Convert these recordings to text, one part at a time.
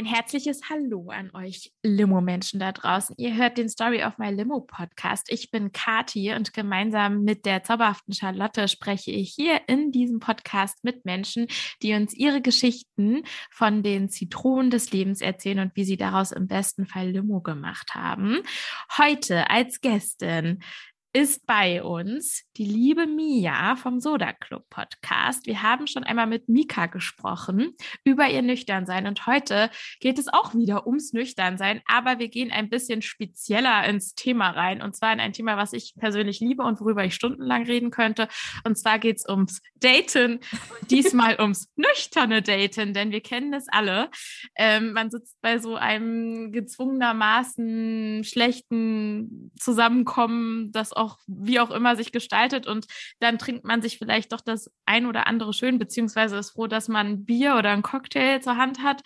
Ein herzliches Hallo an euch Limo-Menschen da draußen. Ihr hört den Story of My Limo Podcast. Ich bin Kati und gemeinsam mit der zauberhaften Charlotte spreche ich hier in diesem Podcast mit Menschen, die uns ihre Geschichten von den Zitronen des Lebens erzählen und wie sie daraus im besten Fall Limo gemacht haben. Heute als Gästin ist bei uns die liebe Mia vom Soda Club Podcast. Wir haben schon einmal mit Mika gesprochen über ihr Nüchternsein und heute geht es auch wieder ums Nüchternsein, aber wir gehen ein bisschen spezieller ins Thema rein und zwar in ein Thema, was ich persönlich liebe und worüber ich stundenlang reden könnte. Und zwar geht es ums Daten und diesmal ums nüchterne Daten, denn wir kennen es alle. Ähm, man sitzt bei so einem gezwungenermaßen schlechten Zusammenkommen, das auch wie auch immer sich gestaltet und dann trinkt man sich vielleicht doch das ein oder andere schön, beziehungsweise ist froh, dass man ein Bier oder ein Cocktail zur Hand hat.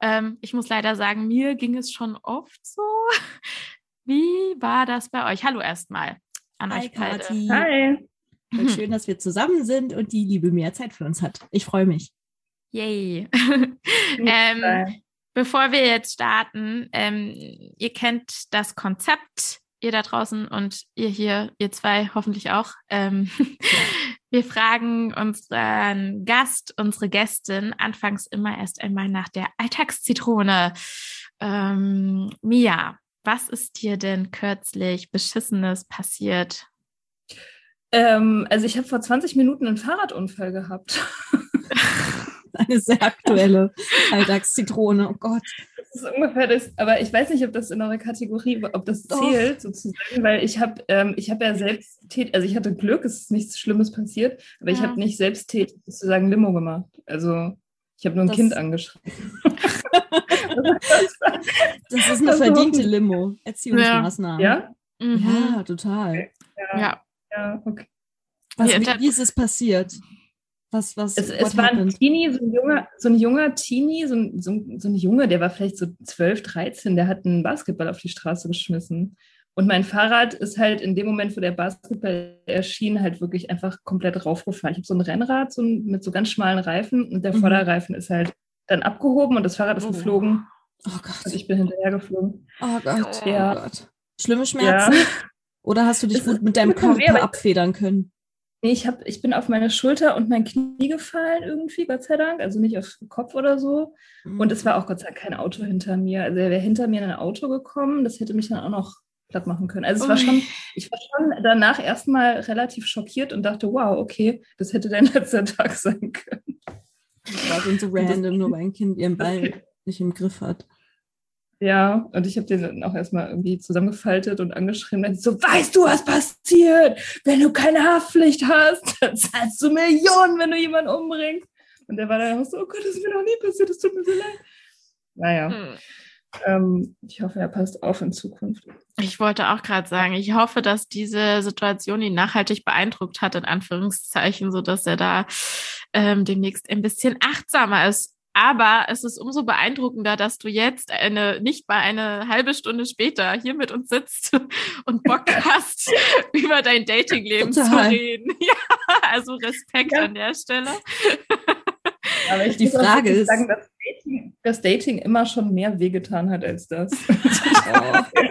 Ähm, ich muss leider sagen, mir ging es schon oft so. Wie war das bei euch? Hallo erstmal an Hi, euch beide. Kathi. Hi. Voll schön, dass wir zusammen sind und die Liebe mehr Zeit für uns hat. Ich freue mich. Yay. ähm, bevor wir jetzt starten, ähm, ihr kennt das Konzept ihr da draußen und ihr hier, ihr zwei hoffentlich auch. Ähm, wir fragen unseren Gast, unsere Gästin anfangs immer erst einmal nach der Alltagszitrone. Ähm, Mia, was ist dir denn kürzlich Beschissenes passiert? Ähm, also ich habe vor 20 Minuten einen Fahrradunfall gehabt. Eine sehr aktuelle Alltagszitrone. Oh Gott. Das ist ungefähr das, aber ich weiß nicht, ob das in eure Kategorie, ob das Doch. zählt sozusagen, weil ich habe, ähm, ich habe ja selbst, tät- also ich hatte Glück, es ist nichts Schlimmes passiert, aber ich Ja. habe nicht selbsttätig sozusagen Limo gemacht. Also ich habe nur ein Das- Kind angeschrieben. Das ist eine Also- verdiente Limo. Erziehungsmaßnahme. ja? Mhm. Ja, total. ja. Ja, okay. Was, Ja, wie, wie ist es passiert? Was, was, Es, es war ein? Teenie, so ein junger, so ein junger Teenie, so ein, so, ein, so ein Junge, der war vielleicht so 12, 13, der hat einen Basketball auf die Straße geschmissen. Und mein Fahrrad ist halt in dem Moment, wo der Basketball erschien, halt wirklich einfach komplett raufgefahren. Ich habe so ein Rennrad so ein, mit so ganz schmalen Reifen und der Mhm. Vorderreifen ist halt dann abgehoben und das Fahrrad ist Oh. geflogen Oh und Gott. ich bin hinterher geflogen. Oh Gott. Ja. Oh Gott. Schlimme Schmerzen? Oder hast du dich gut mit deinem Körper abfedern können? Nee, ich, hab, ich bin auf meine Schulter und mein Knie gefallen irgendwie, Gott sei Dank. Also nicht auf den Kopf oder so. Und es war auch Gott sei Dank kein Auto hinter mir. Also er wäre hinter mir in ein Auto gekommen, das hätte mich dann auch noch platt machen können. Also es war Ui. schon, ich war schon danach erstmal relativ schockiert und dachte, wow, okay, das hätte dein letzter Tag sein können. Das war so random, nur weil ein Kind ihren Ball nicht im Griff hat. Ja, und ich habe den dann auch erstmal irgendwie zusammengefaltet und angeschrieben. Dann so, weißt du, was passiert? Wenn du keine Haftpflicht hast, dann zahlst du Millionen, wenn du jemanden umbringst. Und der war dann auch so, oh Gott, das ist mir noch nie passiert, das tut mir so leid. Naja, Mhm. ähm, ich hoffe, er passt auf in Zukunft. Ich wollte auch gerade sagen, ich hoffe, dass diese Situation ihn nachhaltig beeindruckt hat, in Anführungszeichen, so dass er da ähm, demnächst ein bisschen achtsamer ist. Aber es ist umso beeindruckender, dass du jetzt eine, nicht mal eine halbe Stunde später hier mit uns sitzt und Bock hast, über dein Datingleben zu reden. Ja, also Respekt Ja. an der Stelle. Aber ich Die Frage ist- sagen, dass Dating, dass Dating immer schon mehr wehgetan hat als das. Oh.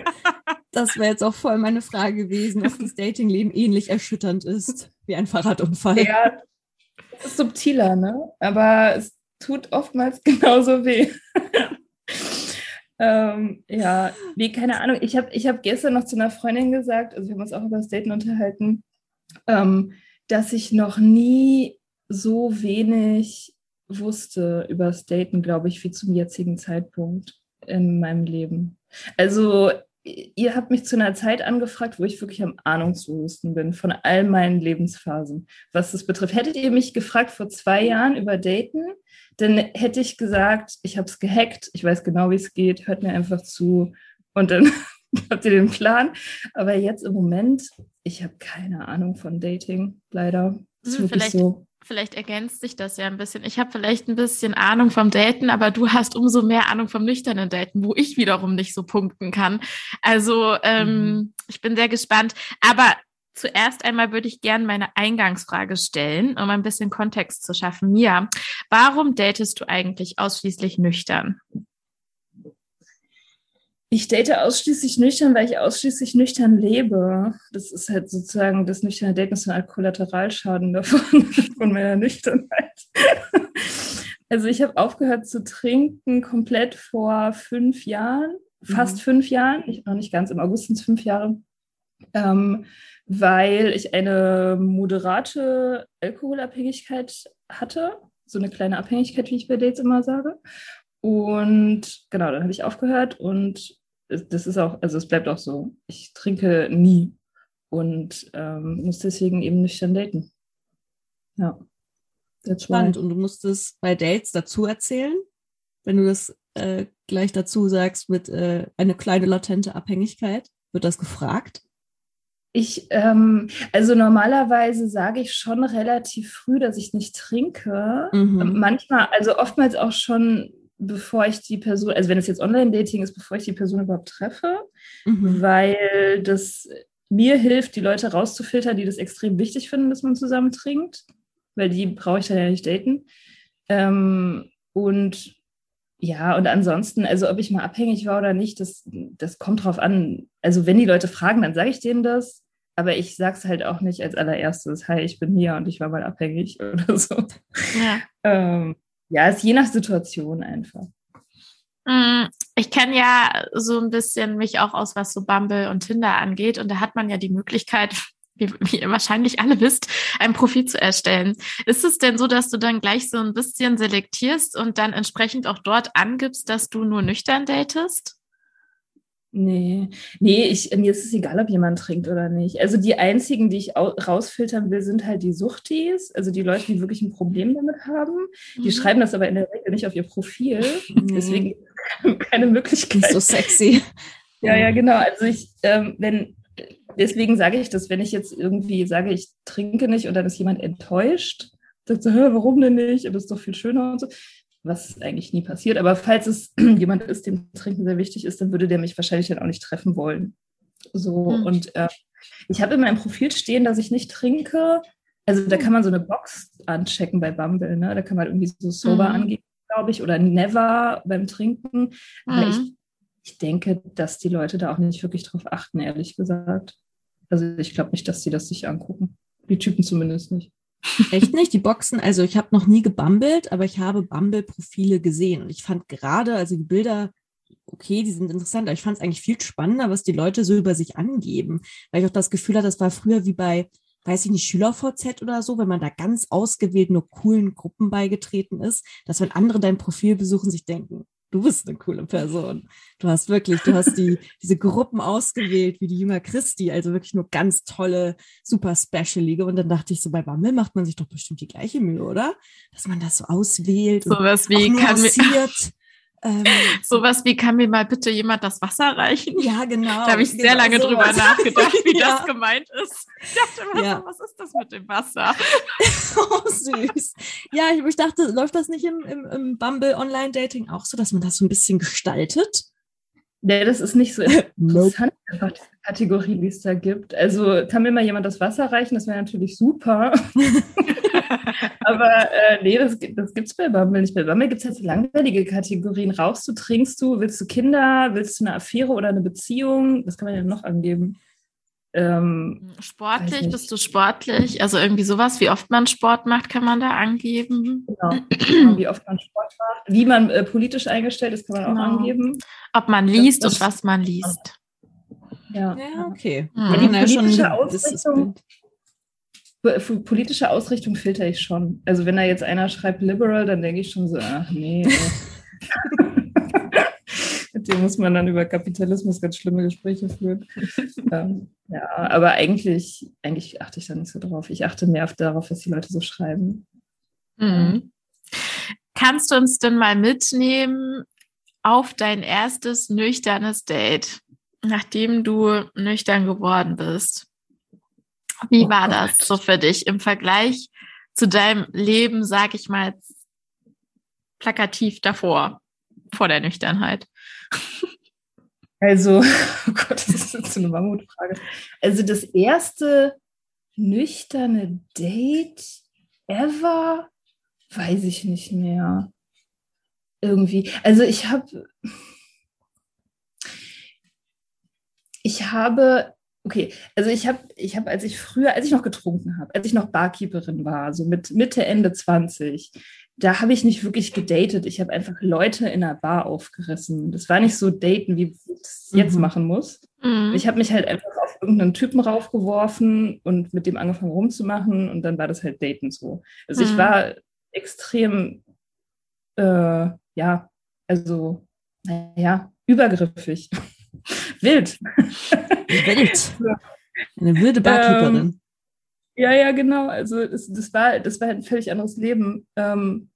Das wäre jetzt auch voll meine Frage gewesen, ob das Datingleben ähnlich erschütternd ist wie ein Fahrradunfall. ja, das ist subtiler, ne? Aber es tut oftmals genauso weh. ähm, ja, nee, keine Ahnung. Ich habe ich hab gestern noch zu einer Freundin gesagt, also wir haben uns auch über das Daten unterhalten, ähm, dass ich noch nie so wenig wusste über das Daten, glaube ich, wie zum jetzigen Zeitpunkt in meinem Leben. Also ihr habt mich zu einer Zeit angefragt, wo ich wirklich am ahnungslosesten bin von all meinen Lebensphasen, was das betrifft. Hättet ihr mich gefragt vor zwei Jahren über Daten, dann hätte ich gesagt, ich habe es gehackt, ich weiß genau, wie es geht, hört mir einfach zu und dann habt ihr den Plan. Aber jetzt im Moment, ich habe keine Ahnung von Dating, leider. Ist Hm, wirklich vielleicht- so. Vielleicht ergänzt sich das ja ein bisschen. Ich habe vielleicht ein bisschen Ahnung vom Daten, aber du hast umso mehr Ahnung vom nüchternen Daten, wo ich wiederum nicht so punkten kann. Also ähm, Mhm. ich bin sehr gespannt. Aber zuerst einmal würde ich gerne meine Eingangsfrage stellen, um ein bisschen Kontext zu schaffen. Mia, warum datest du eigentlich ausschließlich nüchtern? Ich date ausschließlich nüchtern, weil ich ausschließlich nüchtern lebe. Das ist halt sozusagen das nüchterne Daten ist ein Kollateralschaden davon, von meiner Nüchternheit. Also ich habe aufgehört zu trinken komplett vor fünf Jahren, fast mhm. fünf Jahren, ich, noch nicht ganz, im August sind es fünf Jahre, ähm, weil ich eine moderate Alkoholabhängigkeit hatte, so eine kleine Abhängigkeit, wie ich bei Dates immer sage. Und genau, dann habe ich aufgehört und das ist auch, also es bleibt auch so. Ich trinke nie und ähm, muss deswegen eben nüchtern daten. Ja. Spannend. Und du musstest bei Dates dazu erzählen, wenn du das äh, gleich dazu sagst mit äh, eine kleine latente Abhängigkeit. Wird das gefragt? Ich, ähm, also normalerweise sage ich schon relativ früh, dass ich nicht trinke. Mhm. Manchmal, also oftmals auch schon bevor ich die Person, also wenn es jetzt Online-Dating ist, bevor ich die Person überhaupt treffe, mhm. weil das mir hilft, die Leute rauszufiltern, die das extrem wichtig finden, dass man zusammen trinkt, weil die brauche ich dann ja nicht daten. Ähm, und ja, und ansonsten, also ob ich mal abhängig war oder nicht, das, das kommt drauf an. Also wenn die Leute fragen, dann sage ich denen das. Aber ich sage es halt auch nicht als allererstes, hi, ich bin hier und ich war mal abhängig oder so. Ja. Ähm, ja, ist je nach Situation einfach. Mm, ich kenne ja so ein bisschen mich auch aus, was so Bumble und Tinder angeht. Und da hat man ja die Möglichkeit, wie, wie ihr wahrscheinlich alle wisst, ein Profil zu erstellen. Ist es denn so, dass du dann gleich so ein bisschen selektierst und dann entsprechend auch dort angibst, dass du nur nüchtern datest? Nee, nee, ich, mir ist es egal, ob jemand trinkt oder nicht. Also die einzigen, die ich rausfiltern will, sind halt die Suchtis, also die Leute, die wirklich ein Problem damit haben. Die mhm. schreiben das aber in der Regel nicht auf ihr Profil. Mhm. Deswegen keine Möglichkeit. Nicht so sexy. Ja, ja, genau. Also ich, ähm, wenn, deswegen sage ich das, wenn ich jetzt irgendwie sage, ich trinke nicht und dann ist jemand enttäuscht, sagt so, warum denn nicht? Aber es ist doch viel schöner und so was eigentlich nie passiert. Aber falls es jemand ist, dem Trinken sehr wichtig ist, dann würde der mich wahrscheinlich dann auch nicht treffen wollen. So, mhm. und äh, ich habe in meinem Profil stehen, dass ich nicht trinke. Also da hm. kann man so eine Box anchecken bei Bumble, ne? Da kann man irgendwie so sober mhm. angeben, glaube ich, oder never beim Trinken. Aber mhm. ich, ich denke, dass die Leute da auch nicht wirklich drauf achten, ehrlich gesagt. Also ich glaube nicht, dass sie das sich angucken. Die Typen zumindest nicht. Echt nicht? Die Boxen, also ich habe noch nie gebummelt, aber ich habe Bumble-Profile gesehen. Und ich fand gerade, also die Bilder, okay, die sind interessant, aber ich fand es eigentlich viel spannender, was die Leute so über sich angeben. Weil ich auch das Gefühl hatte, das war früher wie bei, weiß ich nicht, SchülerVZ oder so, wenn man da ganz ausgewählt nur coolen Gruppen beigetreten ist, dass wenn andere dein Profil besuchen, sich denken, du bist eine coole Person. Du hast wirklich, du hast die, diese Gruppen ausgewählt, wie die Jünger Christi, also wirklich nur ganz tolle, super Special-Liga. Und dann dachte ich so, bei Bumble macht man sich doch bestimmt die gleiche Mühe, oder? Dass man das so auswählt. Sowas wie kann ähm, Sowas wie, kann mir mal bitte jemand das Wasser reichen? Ja, genau. Da habe ich genau sehr lange sowas. drüber nachgedacht, wie ja. das gemeint ist. Ich dachte immer, ja. was ist das mit dem Wasser? oh, süß. Ja, ich, ich, dachte, läuft das nicht im, im, im Bumble Online-Dating auch so, dass man das so ein bisschen gestaltet? Nee, das ist nicht so interessant, nope. diese Kategorien, die es da gibt. Also kann mir mal jemand das Wasser reichen, das wäre natürlich super. Aber äh, nee, das, das gibt es bei Bumble nicht. Bei Bumble gibt es halt so langweilige Kategorien. Rauchst du, trinkst du, willst du Kinder, willst du eine Affäre oder eine Beziehung? Was kann man ja noch angeben? Ähm, sportlich, bist du sportlich? Also irgendwie sowas, wie oft man Sport macht, kann man da angeben. Genau, wie oft man Sport macht. Wie man äh, politisch eingestellt ist, kann man genau. auch angeben. Ob man liest das, und was man liest. Ja, ja okay. Mhm. Ja, die politische Ausrichtung, politische Ausrichtung filter ich schon. Also wenn da jetzt einer schreibt liberal, dann denke ich schon so, ach nee. Mit dem muss man dann über Kapitalismus ganz schlimme Gespräche führen. ähm, ja, aber eigentlich, eigentlich achte ich da nicht so drauf. Ich achte mehr darauf, was die Leute so schreiben. Mhm. Kannst du uns denn mal mitnehmen auf dein erstes nüchternes Date, nachdem du nüchtern geworden bist? Wie oh war Gott. das so für dich im Vergleich zu deinem Leben, sag ich mal, plakativ davor, vor der Nüchternheit? Also, oh Gott, das ist so eine Mammutfrage. Also das erste nüchterne Date ever, weiß ich nicht mehr. Irgendwie. Also ich habe ich habe, okay, also ich habe, ich habe, als ich früher, als ich noch getrunken habe, als ich noch Barkeeperin war, so mit Mitte, Ende 20, da habe ich nicht wirklich gedatet. Ich habe einfach Leute in einer Bar aufgerissen. Das war nicht so daten, wie ich es jetzt mhm. machen muss. Mhm. Ich habe mich halt einfach auf irgendeinen Typen raufgeworfen und mit dem angefangen rumzumachen und dann war das halt daten so. Also mhm. ich war extrem, äh, ja, also, naja, übergriffig. Wild. Wild. Eine wilde Barkeeperin. Ähm, ja, ja, genau. Also das, das, war, das war ein völlig anderes Leben. Ähm,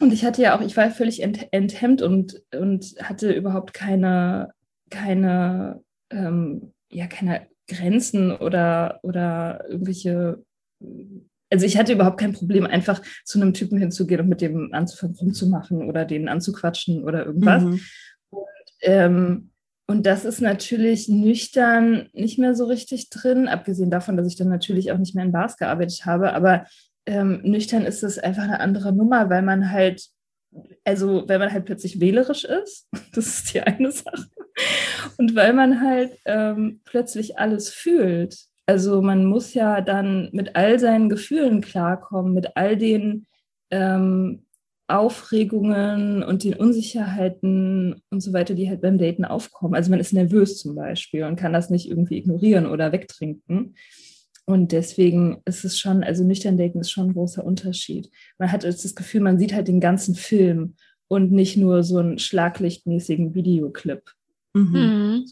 und ich hatte ja auch, ich war völlig ent, enthemmt und, und hatte überhaupt keine, keine, ähm, ja, keine Grenzen oder, oder irgendwelche, also ich hatte überhaupt kein Problem, einfach zu einem Typen hinzugehen und mit dem anzufangen rumzumachen oder den anzuquatschen oder irgendwas. Mhm. Und ähm, und das ist natürlich nüchtern nicht mehr so richtig drin, abgesehen davon, dass ich dann natürlich auch nicht mehr in Bars gearbeitet habe. Aber ähm, nüchtern ist es einfach eine andere Nummer, weil man halt, also weil man halt plötzlich wählerisch ist, das ist die eine Sache. Und weil man halt ähm, plötzlich alles fühlt. Also man muss ja dann mit all seinen Gefühlen klarkommen, mit all den ähm, Aufregungen und den Unsicherheiten und so weiter, die halt beim Daten aufkommen. Also man ist nervös zum Beispiel und kann das nicht irgendwie ignorieren oder wegtrinken. Und deswegen ist es schon, also nüchtern Daten ist schon ein großer Unterschied. Man hat das Gefühl, man sieht halt den ganzen Film und nicht nur so einen schlaglichtmäßigen Videoclip. Mhm. mhm.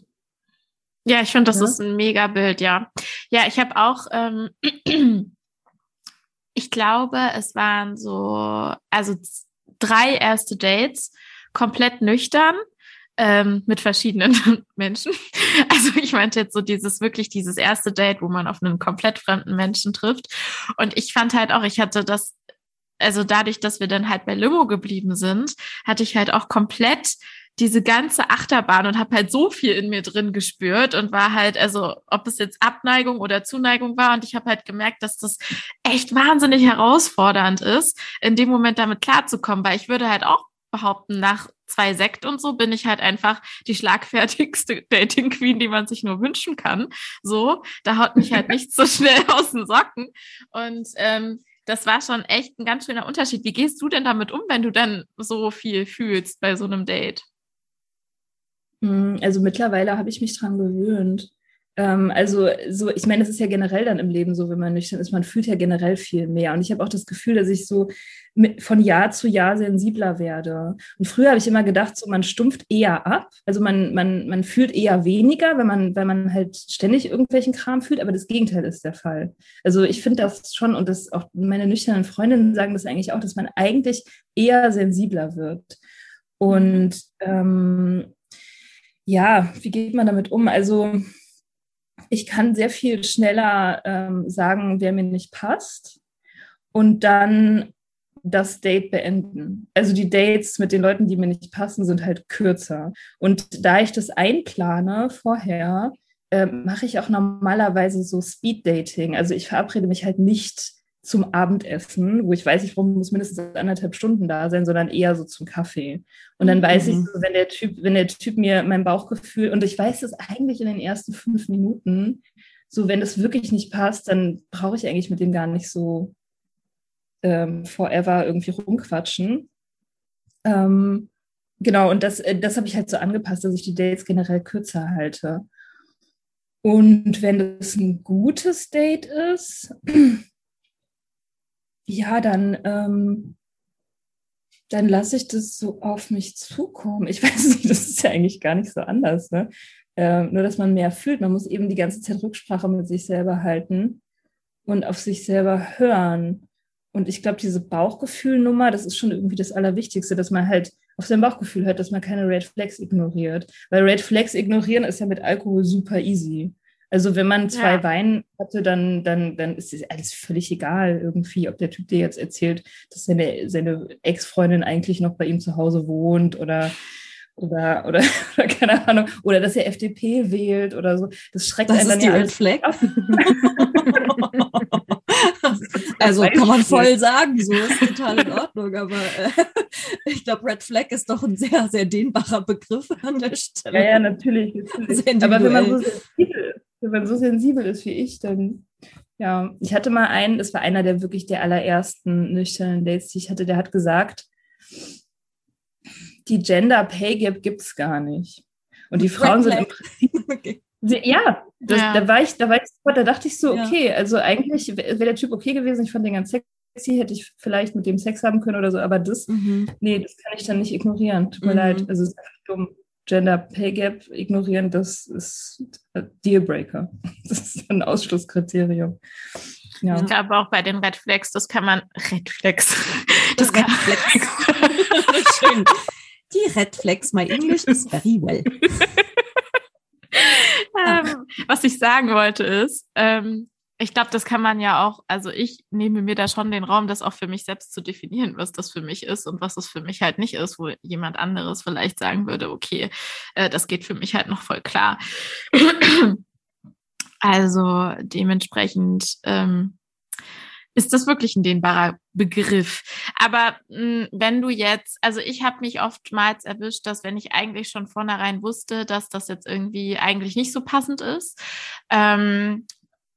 Ja, ich finde, das ja? ist ein mega Bild, ja. Ja, ich habe auch ähm, ich glaube, es waren so, also drei erste Dates, komplett nüchtern. Ähm, mit verschiedenen Menschen. Also ich meinte jetzt so dieses wirklich dieses erste Date, wo man auf einen komplett fremden Menschen trifft. Und ich fand halt auch, ich hatte das, also dadurch, dass wir dann halt bei Limo geblieben sind, hatte ich halt auch komplett diese ganze Achterbahn und habe halt so viel in mir drin gespürt und war halt, also ob es jetzt Abneigung oder Zuneigung war und ich habe halt gemerkt, dass das echt wahnsinnig herausfordernd ist, in dem Moment damit klarzukommen, weil ich würde halt auch behaupten, nach zwei Sekt und so bin ich halt einfach die schlagfertigste Dating Queen, die man sich nur wünschen kann. So, da haut mich halt nichts so schnell aus den Socken und ähm, das war schon echt ein ganz schöner Unterschied. Wie gehst du denn damit um, wenn du dann so viel fühlst bei so einem Date? Hm, also mittlerweile habe ich mich dran gewöhnt. Ähm, also so, ich meine, es ist ja generell dann im Leben so, wenn man nüchtern ist, man fühlt ja generell viel mehr. Und ich habe auch das Gefühl, dass ich so mit, von Jahr zu Jahr sensibler werde. Und früher habe ich immer gedacht, so man stumpft eher ab. Also man, man, man fühlt eher weniger, wenn man, wenn man halt ständig irgendwelchen Kram fühlt, aber das Gegenteil ist der Fall. Also ich finde das schon, und das auch meine nüchternen Freundinnen sagen das eigentlich auch, dass man eigentlich eher sensibler wird. Und ähm, ja, wie geht man damit um? Also ich kann sehr viel schneller ähm, sagen, wer mir nicht passt und dann das Date beenden. Also die Dates mit den Leuten, die mir nicht passen, sind halt kürzer. Und da ich das einplane vorher, äh, mache ich auch normalerweise so Speed Dating. Also ich verabrede mich halt nicht zum Abendessen, wo ich weiß, ich muss mindestens anderthalb Stunden da sein, sondern eher so zum Kaffee. Und dann weiß mhm. ich, wenn der Typ, wenn der Typ mir mein Bauchgefühl, und ich weiß es eigentlich in den ersten fünf Minuten, so wenn es wirklich nicht passt, dann brauche ich eigentlich mit dem gar nicht so ähm, forever irgendwie rumquatschen. Ähm, genau, und das, äh, das habe ich halt so angepasst, dass ich die Dates generell kürzer halte. Und wenn es ein gutes Date ist, ja, dann, ähm, dann lasse ich das so auf mich zukommen. Ich weiß nicht, das ist ja eigentlich gar nicht so anders. Ne? Äh, nur, dass man mehr fühlt. Man muss eben die ganze Zeit Rücksprache mit sich selber halten und auf sich selber hören. Und ich glaube, diese Bauchgefühlnummer, das ist schon irgendwie das Allerwichtigste, dass man halt auf sein Bauchgefühl hört, dass man keine Red Flags ignoriert. Weil Red Flags ignorieren ist ja mit Alkohol super easy. Also wenn man zwei ja. Wein hatte, dann, dann, dann ist es alles völlig egal irgendwie, ob der Typ dir jetzt erzählt, dass seine, seine Ex-Freundin eigentlich noch bei ihm zu Hause wohnt oder oder, oder, oder keine Ahnung, oder dass er FDP wählt oder so. Das schreckt das einen dann ja alles Fleck. also kann man voll sagen, so ist total in Ordnung, aber äh, ich glaube, Red Flag ist doch ein sehr, sehr dehnbarer Begriff an der Stelle. Ja, ja, natürlich. natürlich. Aber wenn man, so sensibel, wenn man so sensibel ist wie ich, dann ja, ich hatte mal einen, das war einer der wirklich der allerersten nüchternen Dates, die ich hatte, der hat gesagt, die Gender Pay Gap gibt es gar nicht. Und die Frauen sind im Prinzip. Okay. Ja, das, ja, Da, war ich, da war ich, da dachte ich so, okay, ja. also eigentlich wäre der Typ okay gewesen, ich fand den ganz sexy, hätte ich vielleicht mit dem Sex haben können oder so, aber das, mhm. nee, das kann ich dann nicht ignorieren. Tut mir mhm. leid. Also es ist einfach dumm. Gender Pay Gap ignorieren, das ist Dealbreaker. Das ist ein Ausschlusskriterium. Ja. Ich glaube auch bei den Red Flags, das kann man Red Flags. Das Red Flags. Schön. Die Red Flags, my English is very well. ähm, was ich sagen wollte ist, ähm, ich glaube, das kann man ja auch, also ich nehme mir da schon den Raum, das auch für mich selbst zu definieren, was das für mich ist und was es für mich halt nicht ist, wo jemand anderes vielleicht sagen würde, okay, äh, das geht für mich halt noch voll klar. also dementsprechend ähm, ist das wirklich ein dehnbarer Begriff. Aber mh, hm, wenn du jetzt, also ich habe mich oftmals erwischt, dass wenn ich eigentlich schon vornherein wusste, dass das jetzt irgendwie eigentlich nicht so passend ist, ähm,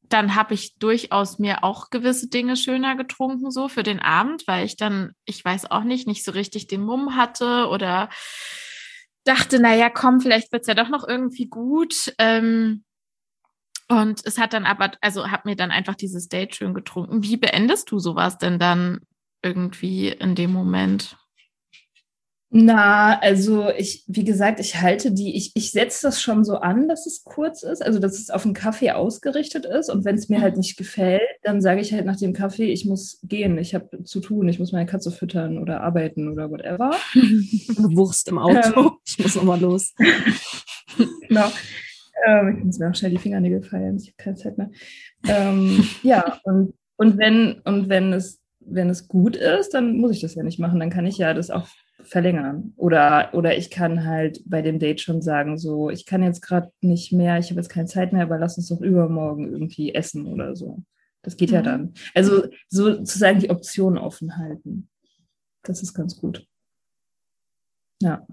dann habe ich durchaus mir auch gewisse Dinge schöner getrunken, so für den Abend, weil ich dann, ich weiß auch nicht, nicht so richtig den Mumm hatte oder dachte, naja, komm, vielleicht wird's ja doch noch irgendwie gut. Ähm, und es hat dann aber, also habe mir dann einfach dieses Date schön getrunken. Wie beendest du sowas denn dann irgendwie in dem Moment? Na, also ich, wie gesagt, ich halte die, ich, ich setze das schon so an, dass es kurz ist, also dass es auf einen Kaffee ausgerichtet ist. Und wenn es mir halt nicht gefällt, dann sage ich halt nach dem Kaffee, ich muss gehen, ich habe zu tun, ich muss meine Katze füttern oder arbeiten oder whatever. Wurst im Auto, ähm, ich muss nochmal los. genau. Ähm, ich muss mir auch schnell die Fingernägel feiern, ich habe keine Zeit mehr. Ähm, ja, und, und wenn, und wenn es, wenn es gut ist, dann muss ich das ja nicht machen. Dann kann ich ja das auch verlängern. Oder, oder ich kann halt bei dem Date schon sagen, so, ich kann jetzt gerade nicht mehr, ich habe jetzt keine Zeit mehr, aber lass uns doch übermorgen irgendwie essen oder so. Das geht mhm. ja dann. Also sozusagen die Option offen halten. Das ist ganz gut. Ja.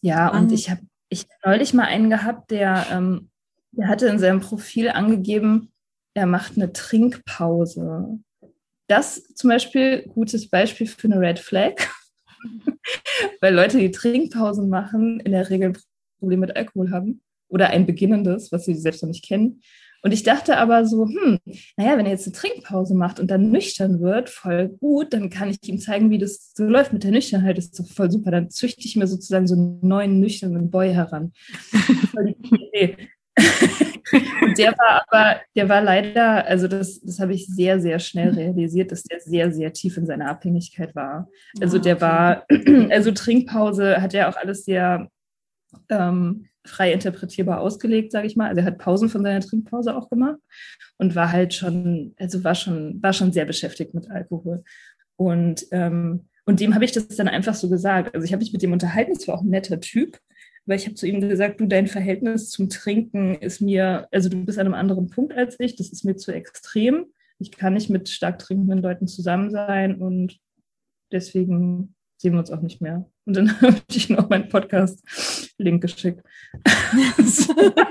Ja, und ich habe ich hab neulich mal einen gehabt, der, ähm, der hatte in seinem Profil angegeben, er macht eine Trinkpause. Das zum Beispiel, gutes Beispiel für eine Red Flag, weil Leute, die Trinkpausen machen, in der Regel ein Problem mit Alkohol haben oder ein beginnendes, was sie selbst noch nicht kennen. Und ich dachte aber so, hm, naja, wenn er jetzt eine Trinkpause macht und dann nüchtern wird, voll gut, dann kann ich ihm zeigen, wie das so läuft mit der Nüchternheit. Das ist doch voll super. Dann züchte ich mir sozusagen so einen neuen nüchternen Boy heran. voll die Idee. und der war aber, der war leider, also das, das habe ich sehr, sehr schnell realisiert, dass der sehr, sehr tief in seiner Abhängigkeit war. Also ah, der war, also Trinkpause hat er auch alles sehr ähm, frei interpretierbar ausgelegt, sage ich mal. Also er hat Pausen von seiner Trinkpause auch gemacht und war halt schon, also war schon, war schon sehr beschäftigt mit Alkohol. Und, ähm, und dem habe ich das dann einfach so gesagt. Also ich habe mich mit dem unterhalten, es war auch ein netter Typ weil ich habe zu ihm gesagt, du, dein Verhältnis zum Trinken ist mir, also du bist an einem anderen Punkt als ich, das ist mir zu extrem. Ich kann nicht mit stark trinkenden Leuten zusammen sein und deswegen sehen wir uns auch nicht mehr. Und dann habe ich noch meinen Podcast-Link geschickt.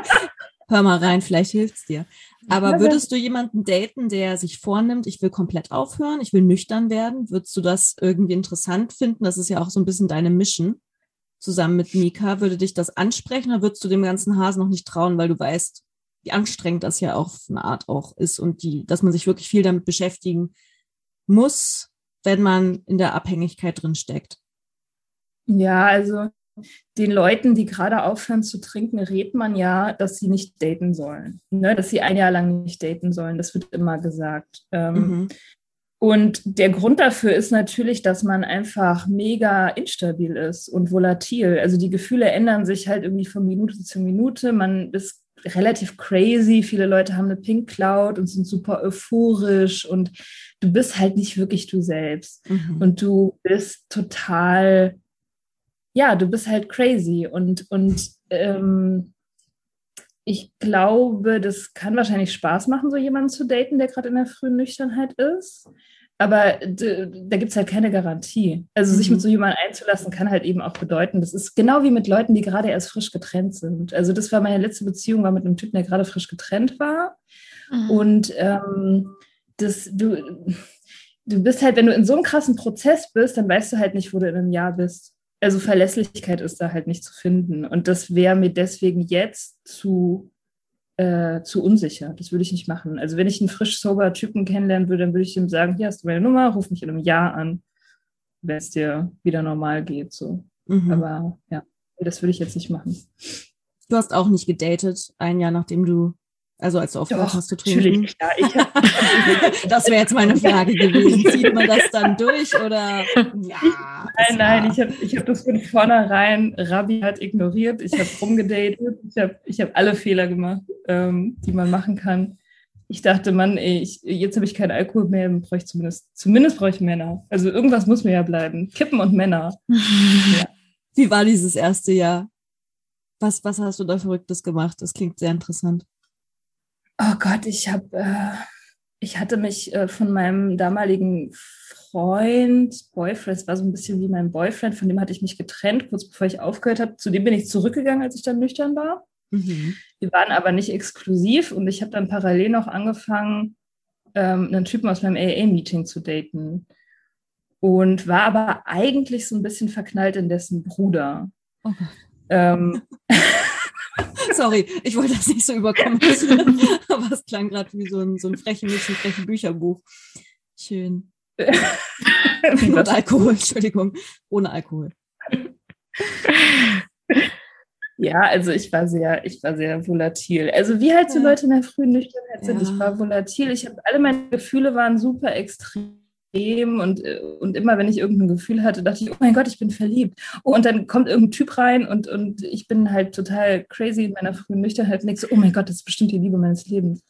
Hör mal rein, vielleicht hilft es dir. Aber würdest du jemanden daten, der sich vornimmt, ich will komplett aufhören, ich will nüchtern werden? Würdest du das irgendwie interessant finden? Das ist ja auch so ein bisschen deine Mission zusammen mit Mika. Würde dich das ansprechen oder würdest du dem ganzen Hasen noch nicht trauen, weil du weißt, wie anstrengend das ja auf eine Art auch ist und die, dass man sich wirklich viel damit beschäftigen muss, wenn man in der Abhängigkeit drin steckt? Ja, also den Leuten, die gerade aufhören zu trinken, rät man ja, dass sie nicht daten sollen. Ne? Dass sie ein Jahr lang nicht daten sollen. Das wird immer gesagt. Ähm, mhm. Und der Grund dafür ist natürlich, dass man einfach mega instabil ist und volatil. Also die Gefühle ändern sich halt irgendwie von Minute zu Minute. Man ist relativ crazy. Viele Leute haben eine Pink Cloud und sind super euphorisch und du bist halt nicht wirklich du selbst. Mhm. Und du bist total, ja, du bist halt crazy und, und ähm, ich glaube, das kann wahrscheinlich Spaß machen, so jemanden zu daten, der gerade in der frühen Nüchternheit ist. aber da gibt es halt keine Garantie. Also mhm. sich mit mhm. so jemandem einzulassen, kann halt eben auch bedeuten, das ist genau wie mit Leuten, die gerade erst frisch getrennt sind. Also das war meine letzte Beziehung, war mit einem Typen, der gerade frisch getrennt war. Mhm. Und ähm, das, du, du bist halt, wenn du in so einem krassen Prozess bist, dann weißt du halt nicht, wo du in einem Jahr bist. Also Verlässlichkeit ist da halt nicht zu finden. Und das wäre mir deswegen jetzt zu äh, zu unsicher. Das würde ich nicht machen. Also wenn ich einen frisch sober Typen kennenlernen würde, dann würde ich ihm sagen, hier hast du meine Nummer, ruf mich in einem Jahr an, wenn es dir wieder normal geht. So. Mhm. Aber ja, das würde ich jetzt nicht machen. Du hast auch nicht gedatet, ein Jahr nachdem du also als du aufgehört hast zu trinken. Ja, hab, das wäre jetzt meine Frage gewesen. Zieht man das dann durch oder? Ja, nein, nein, ich habe ich hab das von vornherein Rabbi hat ignoriert. Ich habe rumgedatet. Ich habe ich hab alle Fehler gemacht, ähm, die man machen kann. Ich dachte, Mann, ey, ich, jetzt habe ich keinen Alkohol mehr, brauche ich zumindest, zumindest brauche ich Männer. Also irgendwas muss mir ja bleiben. Kippen und Männer. ja. Wie war dieses erste Jahr? Was, was hast du da Verrücktes gemacht? Das klingt sehr interessant. Oh Gott, ich habe, äh, ich hatte mich äh, von meinem damaligen Freund, Boyfriend, es war so ein bisschen wie mein Boyfriend, von dem hatte ich mich getrennt, kurz bevor ich aufgehört habe. Zu dem bin ich zurückgegangen, als ich dann nüchtern war. Mhm. Wir waren aber nicht exklusiv und ich habe dann parallel noch angefangen, ähm, einen Typen aus meinem AA-Meeting zu daten. Und war aber eigentlich so ein bisschen verknallt in dessen Bruder. Oh. Ähm, Sorry, ich wollte das nicht so überkommen, aber es klang gerade wie so ein, so ein frechen Mädchen, frechen Bücherbuch. Schön. Ohne Alkohol, Entschuldigung. Ohne Alkohol. Ja, also ich war sehr, ich war sehr volatil. Also wie halt so Leute in der frühen Nüchternheit sind, ja. ich war volatil. Ich habe alle meine Gefühle waren super extrem und, äh, und immer, wenn ich irgendein Gefühl hatte, dachte ich, oh mein Gott, ich bin verliebt. Oh, und dann kommt irgendein Typ rein und, und ich bin halt total crazy in meiner frühen Nüchternheit und denke so, oh mein Gott, das ist bestimmt die Liebe meines Lebens.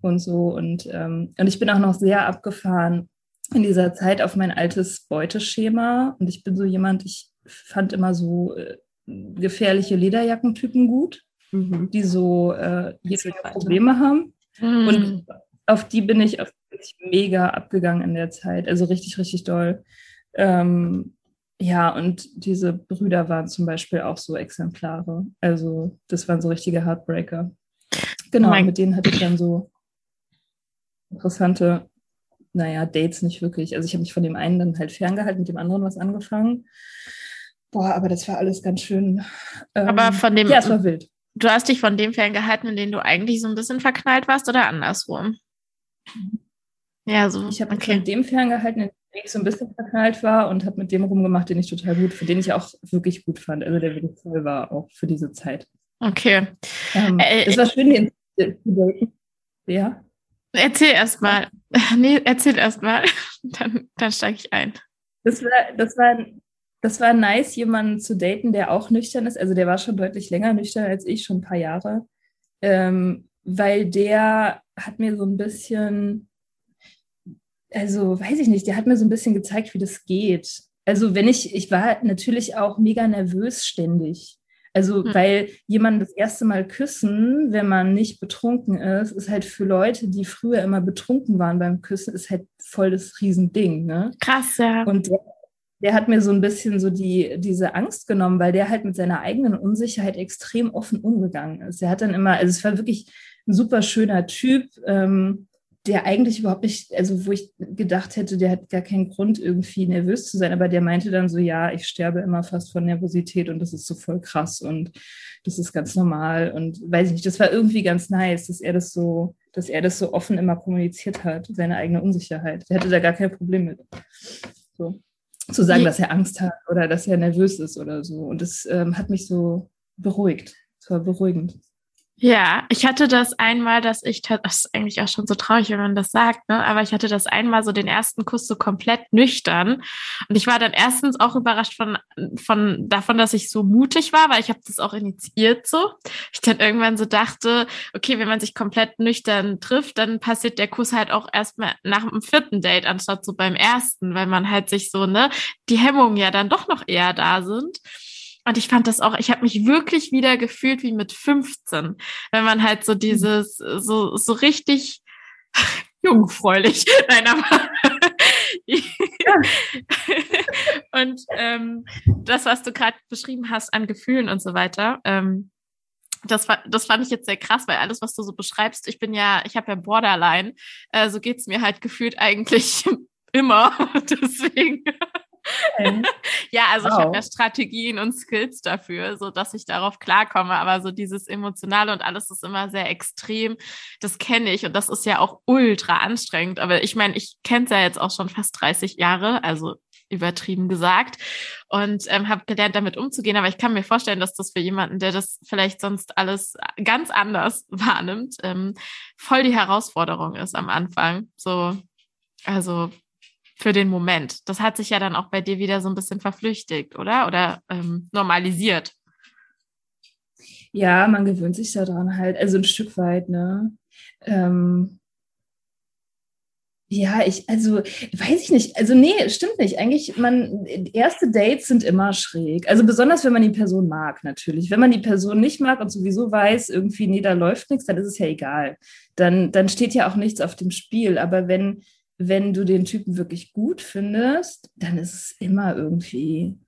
Und so. Und, ähm, und ich bin auch noch sehr abgefahren in dieser Zeit auf mein altes Beuteschema. Und ich bin so jemand, ich fand immer so äh, gefährliche Lederjackentypen gut, mhm. die so äh, jede Probleme haben. Mhm. Und auf die bin ich auf wirklich mega abgegangen in der Zeit. Also richtig, richtig doll. Ähm, ja, und diese Brüder waren zum Beispiel auch so Exemplare. Also das waren so richtige Heartbreaker. Genau, oh mit denen hatte ich dann so interessante, naja, Dates nicht wirklich. Also ich habe mich von dem einen dann halt ferngehalten, mit dem anderen was angefangen. Boah, aber das war alles ganz schön. Ähm, aber von dem. Ja, es war wild. Du hast dich von dem ferngehalten, in den du eigentlich so ein bisschen verknallt warst oder andersrum? Ja, so. Ich habe okay. von dem ferngehalten, in dem ich so ein bisschen verknallt war und habe mit dem rumgemacht, den ich total gut, für den ich auch wirklich gut fand. Also der wirklich toll war, auch für diese Zeit. Okay. Ähm, äh, es war schön, den zu daten. Ja. Erzähl erst mal. Nee, erzähl erst mal. Dann, dann steige ich ein. Das war, das war, das war nice, jemanden zu daten, der auch nüchtern ist. Also der war schon deutlich länger nüchtern als ich, schon ein paar Jahre. Ähm, weil der hat mir so ein bisschen also weiß ich nicht, der hat mir so ein bisschen gezeigt, wie das geht. Also wenn ich, ich war natürlich auch mega nervös ständig. Also, mhm. weil jemanden das erste Mal küssen, wenn man nicht betrunken ist, ist halt für Leute, die früher immer betrunken waren beim Küssen, ist halt voll das Riesending, ne? Krass, ja. Und der, der hat mir so ein bisschen so die, diese Angst genommen, weil der halt mit seiner eigenen Unsicherheit extrem offen umgegangen ist. Er hat dann immer, also es war wirklich ein super schöner Typ, ähm, der eigentlich überhaupt nicht, also wo ich gedacht hätte, der hat gar keinen Grund, irgendwie nervös zu sein, aber der meinte dann so, ja, ich sterbe immer fast von Nervosität und das ist so voll krass und das ist ganz normal und weiß ich nicht, das war irgendwie ganz nice, dass er das so, dass er das so offen immer kommuniziert hat, seine eigene Unsicherheit. Der hatte da gar kein Problem mit. So. Zu sagen, dass er Angst hat oder dass er nervös ist oder so. Und das ähm, hat mich so beruhigt. Es war beruhigend. Ja, ich hatte das einmal, dass ich, das ist eigentlich auch schon so traurig, wenn man das sagt, ne? aber ich hatte das einmal so den ersten Kuss so komplett nüchtern. Und ich war dann erstens auch überrascht von, von davon, dass ich so mutig war, weil ich habe das auch initiiert so. Ich dann irgendwann so dachte, okay, wenn man sich komplett nüchtern trifft, dann passiert der Kuss halt auch erstmal nach dem vierten Date, anstatt so beim ersten, weil man halt sich so, ne, die Hemmungen ja dann doch noch eher da sind. Und ich fand das auch, ich habe mich wirklich wieder gefühlt wie mit 15, wenn man halt so dieses, so, so richtig jungfräulich, nein, aber Und ähm, das, was du gerade beschrieben hast an Gefühlen und so weiter, ähm, das, das fand ich jetzt sehr krass, weil alles, was du so beschreibst, ich bin ja, ich habe ja Borderline, äh, so geht's mir halt gefühlt eigentlich immer. Deswegen. ja, also wow. ich habe ja Strategien und Skills dafür, so dass ich darauf klarkomme. Aber so dieses Emotionale und alles ist immer sehr extrem. Das kenne ich und das ist ja auch ultra anstrengend. Aber ich meine, ich kenne es ja jetzt auch schon fast 30 Jahre, also übertrieben gesagt und ähm, habe gelernt, damit umzugehen. Aber ich kann mir vorstellen, dass das für jemanden, der das vielleicht sonst alles ganz anders wahrnimmt, ähm, voll die Herausforderung ist am Anfang. So, also für den Moment. Das hat sich ja dann auch bei dir wieder so ein bisschen verflüchtigt, oder? Oder ähm, normalisiert. Ja, man gewöhnt sich daran halt, also ein Stück weit, ne? Ähm, ja, ich, also, weiß ich nicht. Also, nee, stimmt nicht. Eigentlich, man, erste Dates sind immer schräg. Also, besonders, wenn man die Person mag, natürlich. Wenn man die Person nicht mag und sowieso weiß, irgendwie, nee, da läuft nichts, dann ist es ja egal. Dann, dann steht ja auch nichts auf dem Spiel. Aber wenn, wenn du den Typen wirklich gut findest, dann ist es immer irgendwie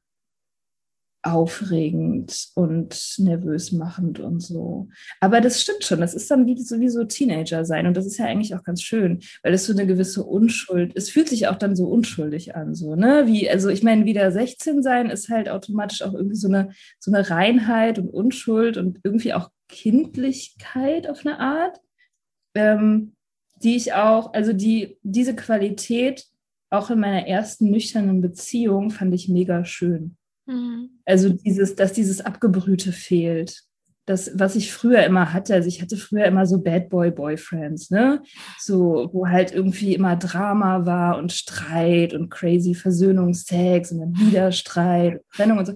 aufregend und nervös machend und so. Aber das stimmt schon, das ist dann wie sowieso Teenager sein und das ist ja eigentlich auch ganz schön, weil es so eine gewisse Unschuld, es fühlt sich auch dann so unschuldig an, so, ne? Wie, also ich meine, wieder 16 sein ist halt automatisch auch irgendwie so eine, so eine Reinheit und Unschuld und irgendwie auch Kindlichkeit auf eine Art. Ähm, die ich auch, also die, diese Qualität auch in meiner ersten nüchternen Beziehung fand ich mega schön. Mhm. Also dieses, dass dieses Abgebrühte fehlt. Das, was ich früher immer hatte, also ich hatte früher immer so Bad Boy Boyfriends, ne? So, wo halt irgendwie immer Drama war und Streit und crazy Versöhnungsex und dann wieder Streit, Trennung und so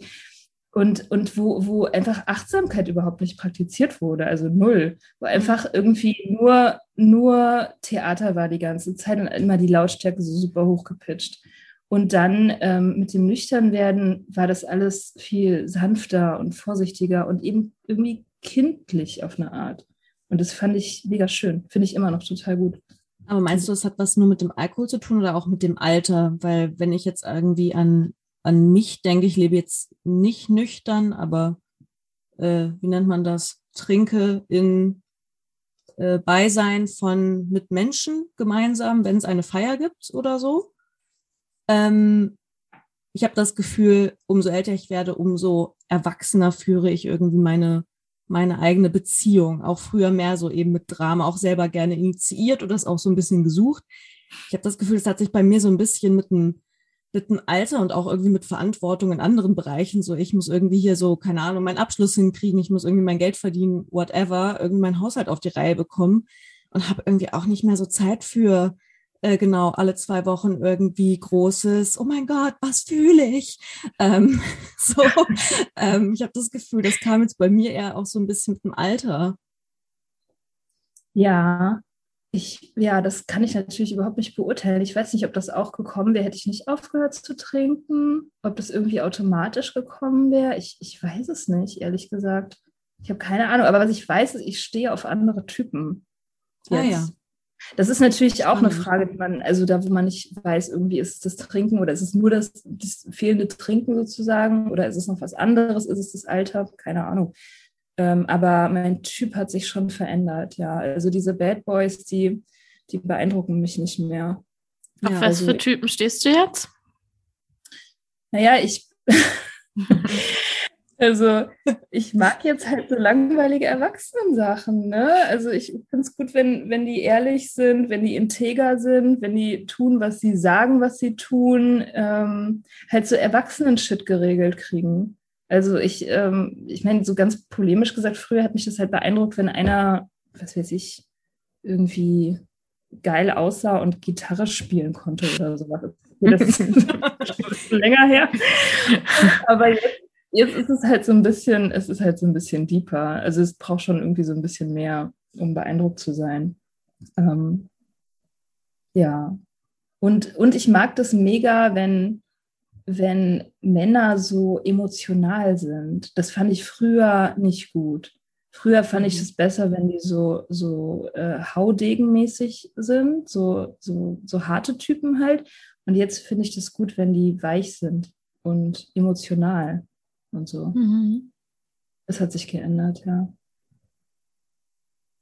und, und wo, wo einfach Achtsamkeit überhaupt nicht praktiziert wurde, also null, wo einfach irgendwie nur, nur Theater war die ganze Zeit und immer die Lautstärke so super hochgepitcht. Und dann ähm, mit dem Nüchternwerden war das alles viel sanfter und vorsichtiger und eben irgendwie kindlich auf eine Art. Und das fand ich mega schön, finde ich immer noch total gut. Aber meinst du, das hat was nur mit dem Alkohol zu tun oder auch mit dem Alter? Weil wenn ich jetzt irgendwie an an mich denke, ich lebe jetzt nicht nüchtern, aber äh, wie nennt man das? Trinke in äh, Beisein von mit Menschen gemeinsam, wenn es eine Feier gibt oder so. Ähm, ich habe das Gefühl, umso älter ich werde, umso erwachsener führe ich irgendwie meine meine eigene Beziehung. Auch früher mehr so eben mit Drama, auch selber gerne initiiert oder es auch so ein bisschen gesucht. Ich habe das Gefühl, es hat sich bei mir so ein bisschen mit einem mit dem Alter und auch irgendwie mit Verantwortung in anderen Bereichen. So, ich muss irgendwie hier so, keine Ahnung, meinen Abschluss hinkriegen, ich muss irgendwie mein Geld verdienen, whatever, irgendwie meinen Haushalt auf die Reihe bekommen und habe irgendwie auch nicht mehr so Zeit für äh, genau alle zwei Wochen irgendwie großes, oh mein Gott, was fühle ich? Ähm, so, ähm, ich habe das Gefühl, das kam jetzt bei mir eher auch so ein bisschen mit dem Alter. Ja, ich, ja, das kann ich natürlich überhaupt nicht beurteilen. Ich weiß nicht, ob das auch gekommen wäre, hätte ich nicht aufgehört zu trinken, ob das irgendwie automatisch gekommen wäre. Ich, ich weiß es nicht, ehrlich gesagt. Ich habe keine Ahnung, aber was ich weiß, ist, ich stehe auf andere Typen. Jetzt. Ah, ja. Das ist natürlich auch eine Frage, die man, also da, wo man nicht weiß, irgendwie ist es das Trinken oder ist es nur das, das fehlende Trinken sozusagen oder ist es noch was anderes, ist es das Alter? Keine Ahnung. Ähm, aber mein Typ hat sich schon verändert, ja. Also diese Bad Boys, die, die beeindrucken mich nicht mehr. Auf ja, was also, für Typen stehst du jetzt? Naja, ich. also, ich mag jetzt halt so langweilige Erwachsenensachen, ne? Also, ich finde es gut, wenn, wenn die ehrlich sind, wenn die integer sind, wenn die tun, was sie sagen, was sie tun, ähm, halt so Erwachsenen-Shit geregelt kriegen. Also ich, ähm, ich meine, so ganz polemisch gesagt, früher hat mich das halt beeindruckt, wenn einer, was weiß ich, irgendwie geil aussah und Gitarre spielen konnte oder sowas. Das ist länger her. Aber jetzt, jetzt ist es halt so ein bisschen, es ist halt so ein bisschen deeper. Also es braucht schon irgendwie so ein bisschen mehr, um beeindruckt zu sein. Ähm, ja. Und, und ich mag das mega, wenn, wenn Männer so emotional sind. Das fand ich früher nicht gut. Früher fand ich mhm. es besser, wenn die so, so äh, haudegenmäßig sind, so, so, so harte Typen halt. Und jetzt finde ich das gut, wenn die weich sind. und emotional und so. Mhm. Das hat sich geändert, ja.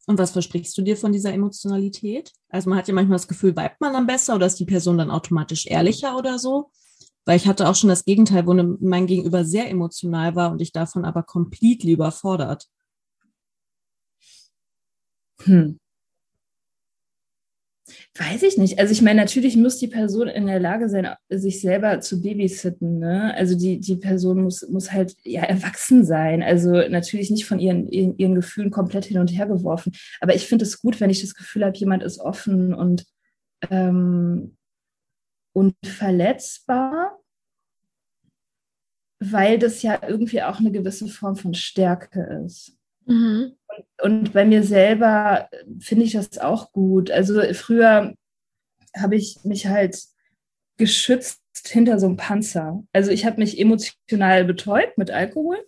Und was versprichst du dir von dieser Emotionalität? Also man hat ja manchmal das Gefühl, weibt man dann besser oder ist die Person dann automatisch ehrlicher oder so? Weil ich hatte auch schon das Gegenteil, wo ne, mein Gegenüber sehr emotional war und ich davon aber komplett überfordert. Hm. Weiß ich nicht. Also ich meine, natürlich muss die Person in der Lage sein, sich selber zu babysitten. Ne? Also die, die Person muss, muss halt ja erwachsen sein. Also natürlich nicht von ihren, ihren, ihren Gefühlen komplett hin und her geworfen. Aber ich finde es gut, wenn ich das Gefühl habe, jemand ist offen und, ähm, und verletzbar, weil das ja irgendwie auch eine gewisse Form von Stärke ist. Mhm. Und bei mir selber finde ich das auch gut. Also früher habe ich mich halt geschützt hinter so einem Panzer. Also ich habe mich emotional betäubt mit Alkohol.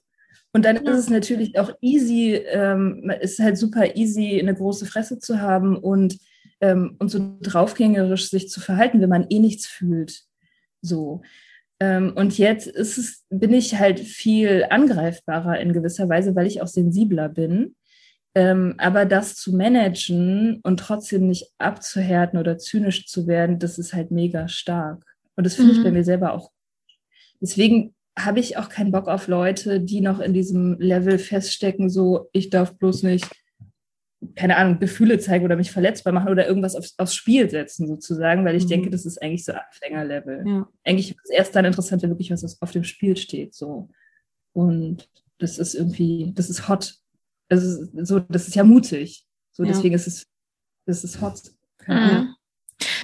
Und dann ist es natürlich auch easy, ähm, ist halt super easy, eine große Fresse zu haben und, ähm, und so draufgängerisch sich zu verhalten, wenn man eh nichts fühlt. So. Ähm, und jetzt ist es, bin ich halt viel angreifbarer in gewisser Weise, weil ich auch sensibler bin. Ähm, aber das zu managen und trotzdem nicht abzuhärten oder zynisch zu werden, das ist halt mega stark. Und das finde mhm. ich bei mir selber auch. Deswegen habe ich auch keinen Bock auf Leute, die noch in diesem Level feststecken, so ich darf bloß nicht, keine Ahnung, Gefühle zeigen oder mich verletzbar machen oder irgendwas aufs, aufs Spiel setzen, sozusagen, weil ich mhm. denke, das ist eigentlich so Anfängerlevel. Ja. Eigentlich ist es erst dann interessant, wenn wirklich was auf dem Spiel steht. So. Und das ist irgendwie, das ist hot also so, das ist ja mutig. So, ja. deswegen ist es, das ist hot. Mhm.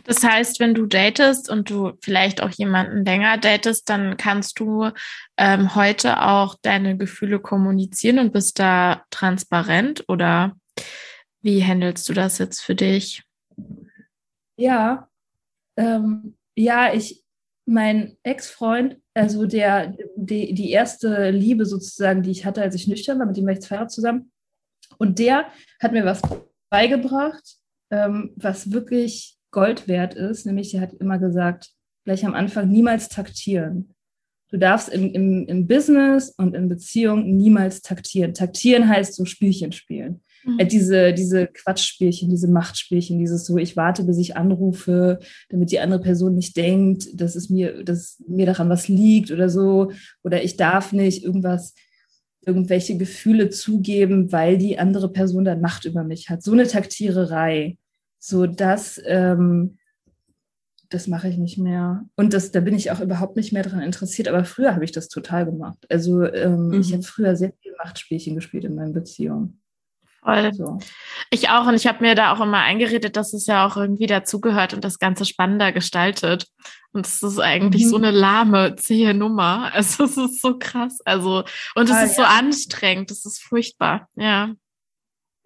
Das heißt, wenn du datest und du vielleicht auch jemanden länger datest, dann kannst du ähm, heute auch deine Gefühle kommunizieren und bist da transparent oder wie handelst du das jetzt für dich? Ja, ähm, ja, ich, mein Ex-Freund, also der, die, die erste Liebe sozusagen, die ich hatte, als ich nüchtern war, mit dem war ich Jahre zusammen, und der hat mir was beigebracht, ähm, was wirklich Gold wert ist. Nämlich, er hat immer gesagt, gleich am Anfang, niemals taktieren. Du darfst im, im, im Business und in Beziehung niemals taktieren. Taktieren heißt so Spielchen spielen. Mhm. Äh, diese, diese Quatschspielchen, diese Machtspielchen, dieses so, ich warte, bis ich anrufe, damit die andere Person nicht denkt, dass es mir, dass mir daran was liegt oder so. Oder ich darf nicht irgendwas irgendwelche Gefühle zugeben, weil die andere Person dann Macht über mich hat. So eine Taktiererei. So das, ähm, das mache ich nicht mehr. Und das, da bin ich auch überhaupt nicht mehr daran interessiert. Aber früher habe ich das total gemacht. Also ähm, mhm. ich habe früher sehr viel Machtspielchen gespielt in meinen Beziehungen. Voll. So. Ich auch. Und ich habe mir da auch immer eingeredet, dass es ja auch irgendwie dazugehört und das Ganze spannender gestaltet. Und es ist eigentlich mhm. so eine lahme, zähe Nummer. Also es ist so krass. Also, und es ah, ist ja. so anstrengend. Es ist furchtbar. Ja.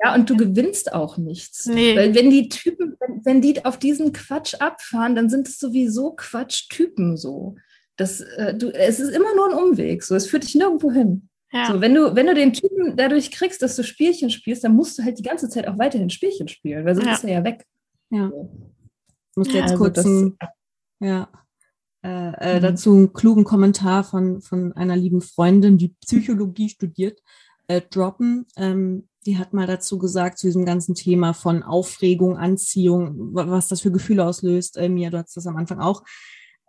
Ja, und du gewinnst auch nichts. Nee. Weil wenn die Typen, wenn, wenn die auf diesen Quatsch abfahren, dann sind es sowieso Quatschtypen so. Das, äh, du, es ist immer nur ein Umweg. So, es führt dich nirgendwo hin. Ja. So, wenn du, wenn du den Typen dadurch kriegst, dass du Spielchen spielst, dann musst du halt die ganze Zeit auch weiterhin Spielchen spielen, weil sonst ja. ist er ja weg. Ja. Ich muss jetzt also kurz ein, ja, äh, äh, mhm. dazu einen klugen Kommentar von, von einer lieben Freundin, die Psychologie studiert, äh, droppen. Ähm, die hat mal dazu gesagt, zu diesem ganzen Thema von Aufregung, Anziehung, was das für Gefühle auslöst. Äh, Mia, du hast das am Anfang auch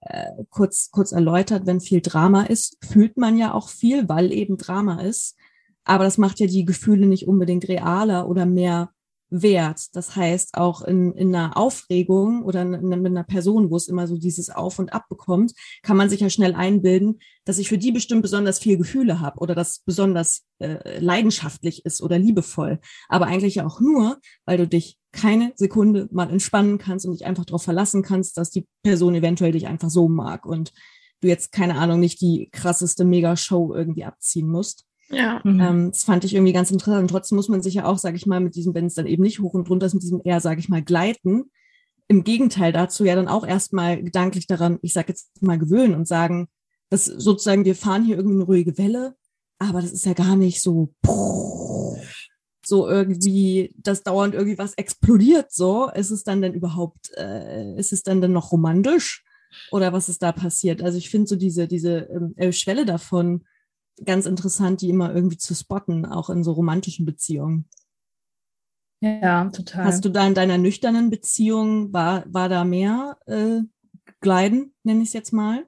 äh, kurz, kurz erläutert, wenn viel Drama ist, fühlt man ja auch viel, weil eben Drama ist. Aber das macht ja die Gefühle nicht unbedingt realer oder mehr wert. Das heißt, auch in, in einer Aufregung oder in, mit einer Person, wo es immer so dieses Auf und Ab bekommt, kann man sich ja schnell einbilden, dass ich für die bestimmt besonders viel Gefühle habe oder das besonders äh, leidenschaftlich ist oder liebevoll. Aber eigentlich auch nur, weil du dich keine Sekunde mal entspannen kannst und dich einfach darauf verlassen kannst, dass die Person eventuell dich einfach so mag und du jetzt, keine Ahnung, nicht die krasseste Mega-Show irgendwie abziehen musst. Ja. Mhm. Ähm, das fand ich irgendwie ganz interessant. Und trotzdem muss man sich ja auch, sage ich mal, mit diesem, wenn es dann eben nicht hoch und runter ist, mit diesem eher, sage ich mal, gleiten, im Gegenteil dazu ja dann auch erstmal gedanklich daran, ich sage jetzt mal gewöhnen und sagen, dass sozusagen wir fahren hier irgendwie eine ruhige Welle, aber das ist ja gar nicht so so irgendwie, dass dauernd irgendwie was explodiert so. Ist es dann denn überhaupt, äh, ist es dann denn noch romantisch? Oder was ist da passiert? Also ich finde so diese, diese ähm, äh, Schwelle davon ganz interessant, die immer irgendwie zu spotten, auch in so romantischen Beziehungen. Ja, total. Hast du da in deiner nüchternen Beziehung, war, war da mehr äh, Gleiten, nenne ich es jetzt mal?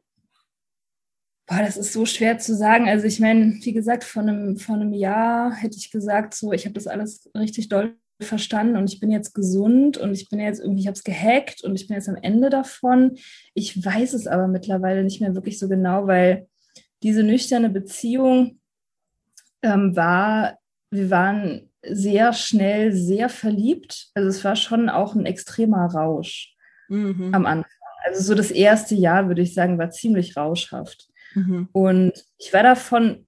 Boah, das ist so schwer zu sagen. Also ich meine, wie gesagt, vor einem, vor einem Jahr hätte ich gesagt, so, ich habe das alles richtig doll verstanden und ich bin jetzt gesund und ich bin jetzt irgendwie, ich habe es gehackt und ich bin jetzt am Ende davon. Ich weiß es aber mittlerweile nicht mehr wirklich so genau, weil diese nüchterne Beziehung ähm, war, wir waren sehr schnell sehr verliebt. Also es war schon auch ein extremer Rausch mhm. am Anfang. Also so das erste Jahr, würde ich sagen, war ziemlich rauschhaft. Mhm. Und ich war davon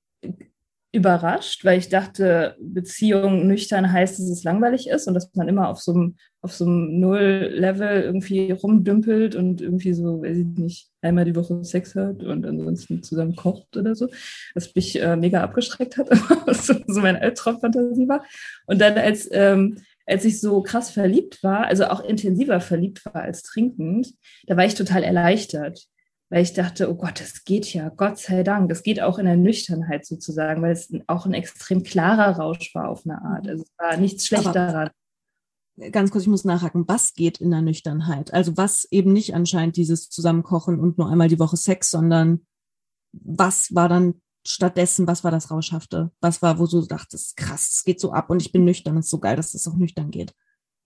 überrascht, weil ich dachte, Beziehung nüchtern heißt, dass es langweilig ist und dass man immer auf so einem, auf so einem Null-Level irgendwie rumdümpelt und irgendwie so, weiß ich nicht, einmal die Woche Sex hat und ansonsten zusammen kocht oder so, was mich äh, mega abgeschreckt hat, was so meine Albtraumfantasie war. Und dann als, ähm, als ich so krass verliebt war, also auch intensiver verliebt war als trinkend, da war ich total erleichtert weil ich dachte, oh Gott, das geht ja, Gott sei Dank, das geht auch in der Nüchternheit sozusagen, weil es auch ein extrem klarer Rausch war auf eine Art. Also es war nichts schlecht daran. Ganz kurz, ich muss nachhaken, was geht in der Nüchternheit? Also was eben nicht anscheinend dieses Zusammenkochen und nur einmal die Woche Sex, sondern was war dann stattdessen, was war das Rauschhafte? Was war, wo du dachtest, krass, es geht so ab und ich bin nüchtern, es ist so geil, dass das auch nüchtern geht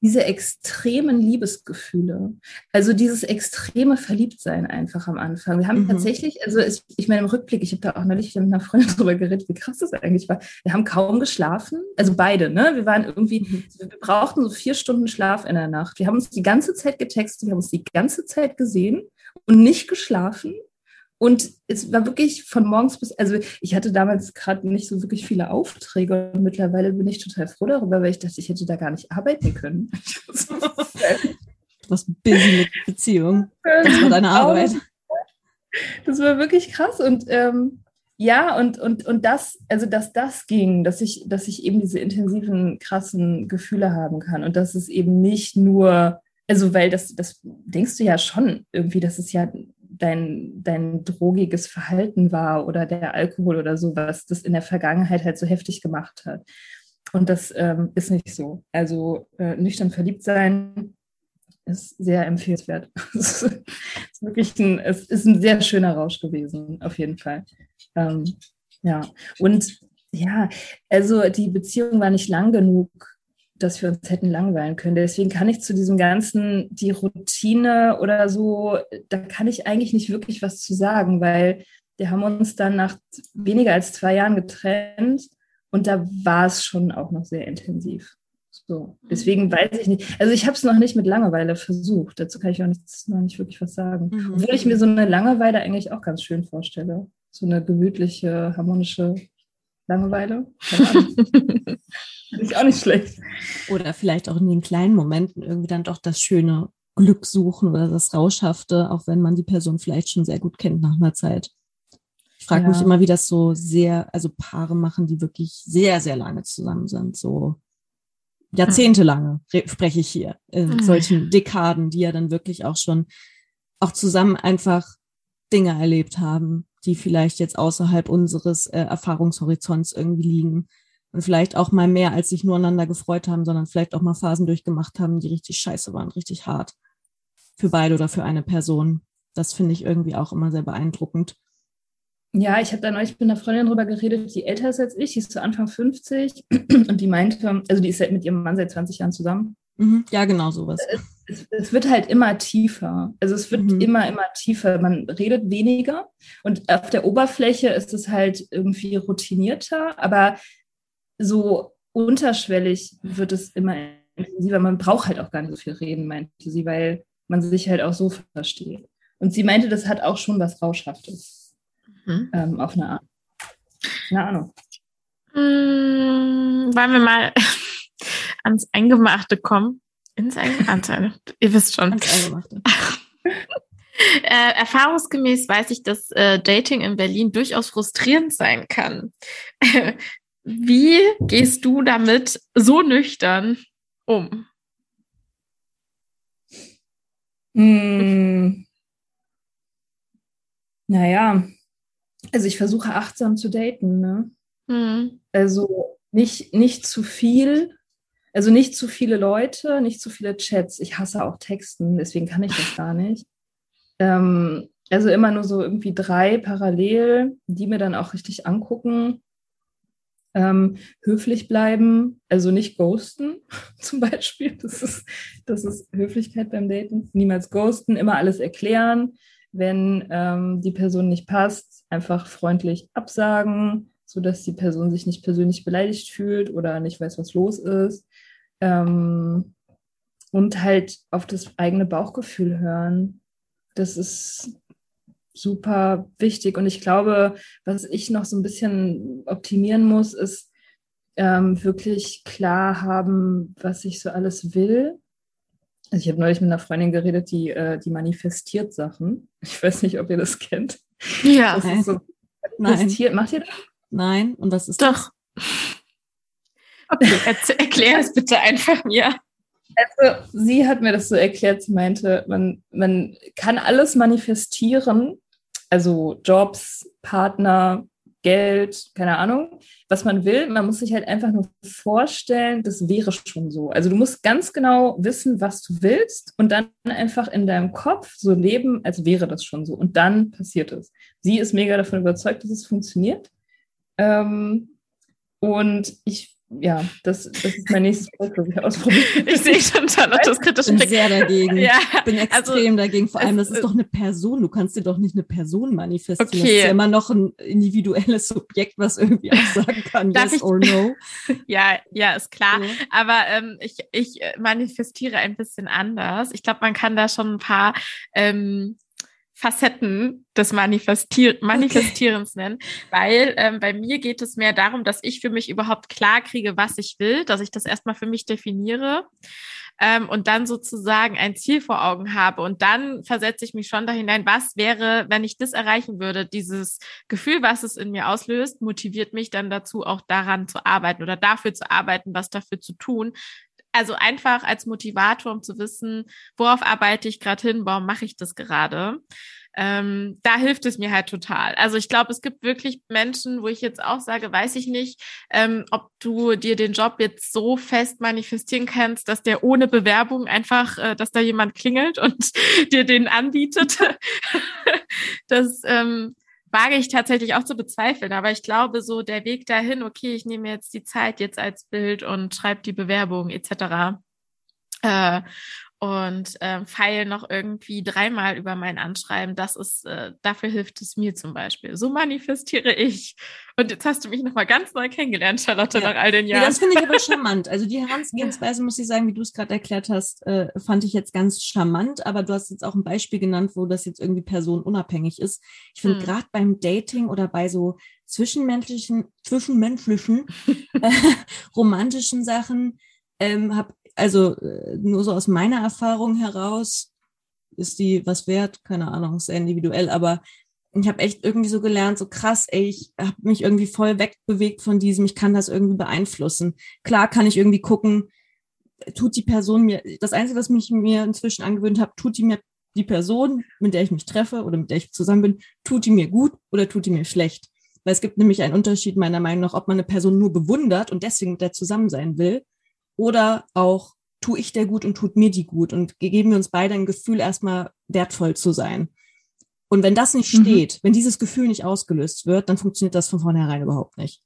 diese extremen Liebesgefühle, also dieses extreme Verliebtsein einfach am Anfang. Wir haben mhm. tatsächlich, also ich, ich meine im Rückblick, ich habe da auch neulich mit einer Freundin drüber geredet, wie krass das eigentlich war. Wir haben kaum geschlafen, also beide, ne? Wir waren irgendwie, mhm. wir brauchten so vier Stunden Schlaf in der Nacht. Wir haben uns die ganze Zeit getextet, wir haben uns die ganze Zeit gesehen und nicht geschlafen. Und es war wirklich von morgens bis, also ich hatte damals gerade nicht so wirklich viele Aufträge und mittlerweile bin ich total froh darüber, weil ich dachte, ich hätte da gar nicht arbeiten können. Was busy mit Beziehung. Das war deine Arbeit. Das war wirklich krass und ähm, ja, und, und, und das, also dass das ging, dass ich, dass ich eben diese intensiven, krassen Gefühle haben kann und dass es eben nicht nur, also weil das, das denkst du ja schon irgendwie, dass es ja dein, dein drogiges Verhalten war oder der Alkohol oder so, was das in der Vergangenheit halt so heftig gemacht hat. Und das ähm, ist nicht so. Also äh, nüchtern verliebt sein ist sehr empfehlenswert. es ist wirklich ein, es ist ein sehr schöner Rausch gewesen, auf jeden Fall. Ähm, ja, und ja, also die Beziehung war nicht lang genug, dass wir uns hätten langweilen können. Deswegen kann ich zu diesem ganzen, die Routine oder so, da kann ich eigentlich nicht wirklich was zu sagen, weil wir haben uns dann nach weniger als zwei Jahren getrennt und da war es schon auch noch sehr intensiv. So, deswegen mhm. weiß ich nicht. Also ich habe es noch nicht mit Langeweile versucht. Dazu kann ich auch nichts, noch nicht wirklich was sagen. Mhm. Obwohl ich mir so eine Langeweile eigentlich auch ganz schön vorstelle. So eine gemütliche, harmonische Langeweile. Ich auch nicht schlecht. Oder vielleicht auch in den kleinen Momenten irgendwie dann doch das schöne Glück suchen oder das Rauschhafte, auch wenn man die Person vielleicht schon sehr gut kennt nach einer Zeit. Ich frage ja. mich immer, wie das so sehr, also Paare machen, die wirklich sehr, sehr lange zusammen sind, so jahrzehntelange spreche ich hier, in mhm. solchen Dekaden, die ja dann wirklich auch schon auch zusammen einfach Dinge erlebt haben, die vielleicht jetzt außerhalb unseres äh, Erfahrungshorizonts irgendwie liegen und vielleicht auch mal mehr als sich nur aneinander gefreut haben, sondern vielleicht auch mal Phasen durchgemacht haben, die richtig scheiße waren, richtig hart für beide oder für eine Person. Das finde ich irgendwie auch immer sehr beeindruckend. Ja, ich habe da neulich mit einer Freundin drüber geredet, die älter ist als ich, die ist zu Anfang 50 und die meinte, also die ist mit ihrem Mann seit 20 Jahren zusammen. Mhm. Ja, genau sowas. Es, es, wird halt immer tiefer. Also es wird mhm. immer, immer tiefer. Man redet weniger und auf der Oberfläche ist es halt irgendwie routinierter, aber so unterschwellig wird es immer intensiver. Man braucht halt auch gar nicht so viel reden, meinte sie, weil man sich halt auch so versteht. Und sie meinte, das hat auch schon was Rauschhaftes. Mhm. Ähm, auf eine Art. Keine Ahnung. Hm, wollen wir mal ans Eingemachte kommen? Ins Eingemachte. Ihr wisst schon. Äh, erfahrungsgemäß weiß ich, dass äh, Dating in Berlin durchaus frustrierend sein kann. Wie gehst du damit so nüchtern um? Hm. Naja, also ich versuche achtsam zu daten, ne? Mhm. Also nicht, nicht zu viel, also nicht zu viele Leute, nicht zu viele Chats. Ich hasse auch Texten, deswegen kann ich das gar nicht. Ähm, also immer nur so irgendwie drei parallel, die mir dann auch richtig angucken. Ähm, höflich bleiben, also nicht ghosten zum Beispiel. Das ist, das ist Höflichkeit beim Daten. Niemals ghosten, immer alles erklären. Wenn ähm, die Person nicht passt, einfach freundlich absagen, sodass die Person sich nicht persönlich beleidigt fühlt oder nicht weiß, was los ist. Ähm, und halt auf das eigene Bauchgefühl hören. Das ist super wichtig. Und ich glaube, was ich noch so ein bisschen optimieren muss, ist ähm, wirklich klar haben, was ich so alles will. Also ich habe neulich mit einer Freundin geredet, die, äh, die manifestiert Sachen. Ich weiß nicht, ob ihr das kennt. Ja. Das ist so, manifestiert. Macht ihr das? Nein. Und was ist Doch. Okay, erklär es bitte einfach mir. Also, sie hat mir das so erklärt, sie meinte, man, man kann alles manifestieren, also Jobs, Partner, Geld, keine Ahnung, was man will. Man muss sich halt einfach nur vorstellen, das wäre schon so. Also du musst ganz genau wissen, was du willst und dann einfach in deinem Kopf so leben, als wäre das schon so. Und dann passiert es. Sie ist mega davon überzeugt, dass es funktioniert. Ähm, und ich ja, das, das ist mein nächstes Projekt, das ich ausprobiere. Ich sehe schon Charlottes kritische Ich bin sehr dagegen. Ja, ich bin also extrem also, dagegen. Vor allem, das ist doch eine Person. Du kannst dir doch nicht eine Person manifestieren. Okay. Das ist ja immer noch ein individuelles Subjekt, was irgendwie auch sagen kann, yes ich? or no. ja, ja, ist klar. Ja. Aber ähm, ich, ich manifestiere ein bisschen anders. Ich glaube, man kann da schon ein paar ähm, Facetten des Manifestier Manifestierens okay. nennen, weil ähm, bei mir geht es mehr darum, dass ich für mich überhaupt klar kriege, was ich will, dass ich das erstmal für mich definiere ähm, und dann sozusagen ein Ziel vor Augen habe und dann versetze ich mich schon da hinein, was wäre, wenn ich das erreichen würde, dieses Gefühl, was es in mir auslöst, motiviert mich dann dazu, auch daran zu arbeiten oder dafür zu arbeiten, was dafür zu tun, also einfach als Motivator, um zu wissen, worauf arbeite ich gerade hin, warum mache ich das gerade. Ähm, da hilft es mir halt total. Also ich glaube, es gibt wirklich Menschen, wo ich jetzt auch sage, weiß ich nicht, ähm, ob du dir den Job jetzt so fest manifestieren kannst, dass der ohne Bewerbung einfach, äh, dass da jemand klingelt und dir den anbietet. das ähm, wage ich tatsächlich auch zu bezweifeln. Aber ich glaube, so der Weg dahin, okay, ich nehme jetzt die Zeit jetzt als Bild und schreibe die Bewerbung etc. Äh, und äh, feile noch irgendwie dreimal über mein Anschreiben. Das ist, äh, dafür hilft es mir zum Beispiel. So manifestiere ich. Und jetzt hast du mich nochmal ganz neu kennengelernt, Charlotte, ja. nach all den Jahren. Ja, das finde ich aber charmant. Also die Herangehensweise, muss ich sagen, wie du es gerade erklärt hast, äh, fand ich jetzt ganz charmant. Aber du hast jetzt auch ein Beispiel genannt, wo das jetzt irgendwie personenunabhängig ist. Ich finde hm. gerade beim Dating oder bei so zwischenmenschlichen, zwischenmenschlichen, äh, romantischen Sachen, ähm, habe also äh, nur so aus meiner Erfahrung heraus ist die was wert, keine Ahnung, sehr individuell, aber ich habe echt irgendwie so gelernt, so krass, ey, ich habe mich irgendwie voll wegbewegt von diesem, ich kann das irgendwie beeinflussen. Klar kann ich irgendwie gucken, tut die Person mir, das Einzige, was mich mir inzwischen angewöhnt habe, tut die mir die Person, mit der ich mich treffe oder mit der ich zusammen bin, tut die mir gut oder tut die mir schlecht? Weil es gibt nämlich einen Unterschied meiner Meinung nach, ob man eine Person nur bewundert und deswegen mit der zusammen sein will oder auch tue ich der gut und tut mir die gut und geben wir uns beide ein Gefühl, erstmal wertvoll zu sein. Und wenn das nicht mhm. steht, wenn dieses Gefühl nicht ausgelöst wird, dann funktioniert das von vornherein überhaupt nicht.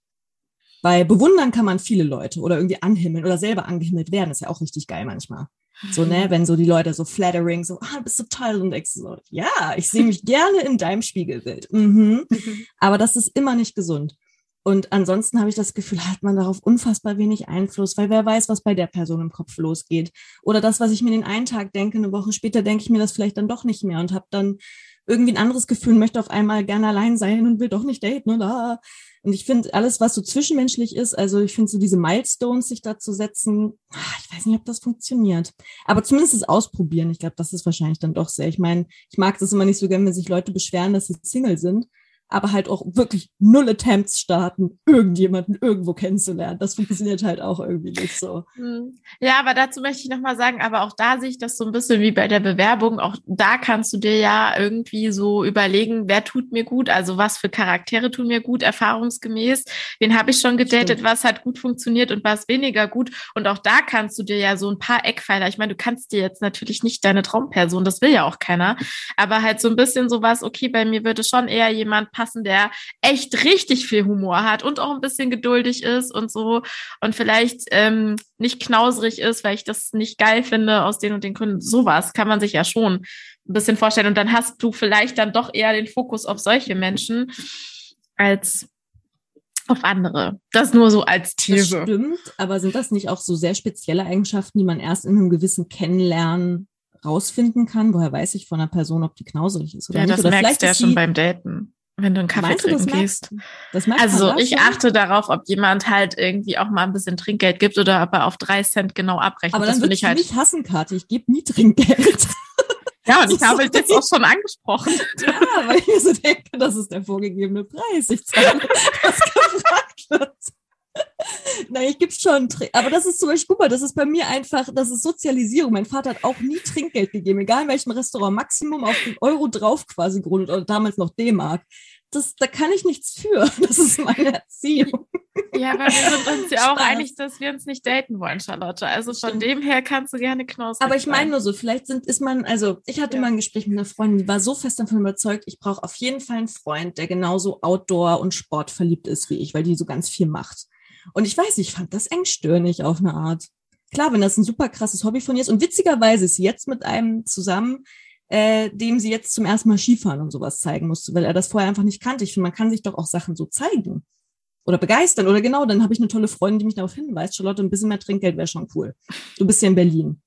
Weil bewundern kann man viele Leute oder irgendwie anhimmeln oder selber angehimmelt werden, ist ja auch richtig geil manchmal. So, ne, mhm. wenn so die Leute so flattering, so, ah, bist du toll und denkst so, ja, ich sehe mich gerne in deinem Spiegelbild. Mhm. Mhm. Aber das ist immer nicht gesund. Und ansonsten habe ich das Gefühl, hat man darauf unfassbar wenig Einfluss, weil wer weiß, was bei der Person im Kopf losgeht. Oder das, was ich mir den einen Tag denke, eine Woche später denke ich mir das vielleicht dann doch nicht mehr und habe dann irgendwie ein anderes Gefühl, möchte auf einmal gerne allein sein und will doch nicht daten oder. Und ich finde, alles, was so zwischenmenschlich ist, also ich finde so diese Milestones sich da zu setzen, ah, ich weiß nicht, ob das funktioniert. Aber zumindest das Ausprobieren, ich glaube, das ist wahrscheinlich dann doch sehr. Ich meine, ich mag das immer nicht so gern, wenn sich Leute beschweren, dass sie Single sind aber halt auch wirklich null Attempts starten, irgendjemanden irgendwo kennenzulernen. Das funktioniert halt auch irgendwie nicht so. Hm. Ja, aber dazu möchte ich nochmal sagen, aber auch da sehe ich das so ein bisschen wie bei der Bewerbung. Auch da kannst du dir ja irgendwie so überlegen, wer tut mir gut, also was für Charaktere tun mir gut, erfahrungsgemäß. Wen habe ich schon gedatet, Stimmt. was hat gut funktioniert und was weniger gut. Und auch da kannst du dir ja so ein paar Eckpfeiler, ich meine, du kannst dir jetzt natürlich nicht deine Traumperson, das will ja auch keiner, aber halt so ein bisschen sowas, okay, bei mir würde schon eher jemand passen, passen, der echt richtig viel Humor hat und auch ein bisschen geduldig ist und so und vielleicht ähm, nicht knausrig ist, weil ich das nicht geil finde aus den und den Gründen. Sowas kann man sich ja schon ein bisschen vorstellen. Und dann hast du vielleicht dann doch eher den Fokus auf solche Menschen als auf andere. Das nur so als These. Das stimmt, aber sind das nicht auch so sehr spezielle Eigenschaften, die man erst in einem gewissen Kennenlernen rausfinden kann? Woher weiß ich von einer Person, ob die knausrig ist oder ja, nicht? Das oder merkst du ja schon beim Daten wenn du einen Kaffee Meinst trinken gehst. also ich achte darauf, ob jemand halt irgendwie auch mal ein bisschen Trinkgeld gibt oder ob er auf drei Cent genau abrechnet. Aber dann würde ich halt nicht hassen, Karte. Ich gebe nie Trinkgeld. Ja, und ich habe das auch schon angesprochen. Ja, weil ich mir so denke, das ist der vorgegebene Preis. Ich zahle, was gefragt wird. Nein, ich gebe schon, aber das ist zum Beispiel, guck mal, das ist bei mir einfach, das ist Sozialisierung. Mein Vater hat auch nie Trinkgeld gegeben, egal in welchem Restaurant, Maximum auf den Euro drauf quasi gerundet oder damals noch D-Mark. Das, da kann ich nichts für. Das ist meine Erziehung. Ja, aber wir sind uns ja auch einig, dass wir uns nicht daten wollen, Charlotte. Also von dem her kannst du gerne knausern. Aber ich meine nur so, vielleicht sind, ist man, also ich hatte ja. mal ein Gespräch mit einer Freundin, die war so fest davon überzeugt, ich brauche auf jeden Fall einen Freund, der genauso Outdoor und Sport verliebt ist wie ich, weil die so ganz viel macht. Und ich weiß, ich fand das engstirnig auf eine Art. Klar, wenn das ein super krasses Hobby von ihr ist. Und witzigerweise ist sie jetzt mit einem zusammen, äh, dem sie jetzt zum ersten Mal Skifahren und sowas zeigen musste, weil er das vorher einfach nicht kannte. Ich finde, man kann sich doch auch Sachen so zeigen oder begeistern. Oder genau, dann habe ich eine tolle Freundin, die mich darauf hinweist, Charlotte, ein bisschen mehr Trinkgeld wäre schon cool. Du bist ja in Berlin.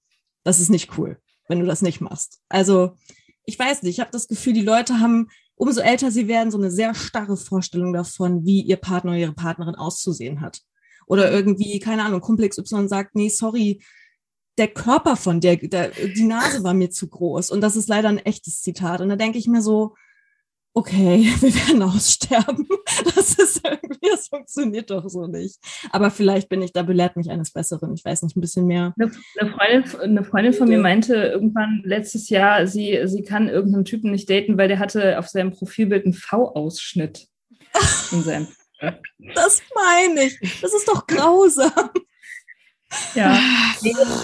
Das ist nicht cool, wenn du das nicht machst. Also, ich weiß nicht, ich habe das Gefühl, die Leute haben umso älter sie werden, so eine sehr starre Vorstellung davon, wie ihr Partner oder ihre Partnerin auszusehen hat. Oder irgendwie, keine Ahnung, Kumpel XY sagt, nee, sorry, der Körper von der, der, die Nase war mir zu groß. Und das ist leider ein echtes Zitat. Und da denke ich mir so, okay, wir werden aussterben. Das ist irgendwie, das funktioniert doch so nicht. Aber vielleicht bin ich, da belehrt mich eines Besseren. Ich weiß nicht, ein bisschen mehr. Eine Freundin, eine Freundin von mir meinte irgendwann letztes Jahr, sie, sie kann irgendeinen Typen nicht daten, weil der hatte auf seinem Profilbild einen V-Ausschnitt. das meine ich. Das ist doch grausam. Ja,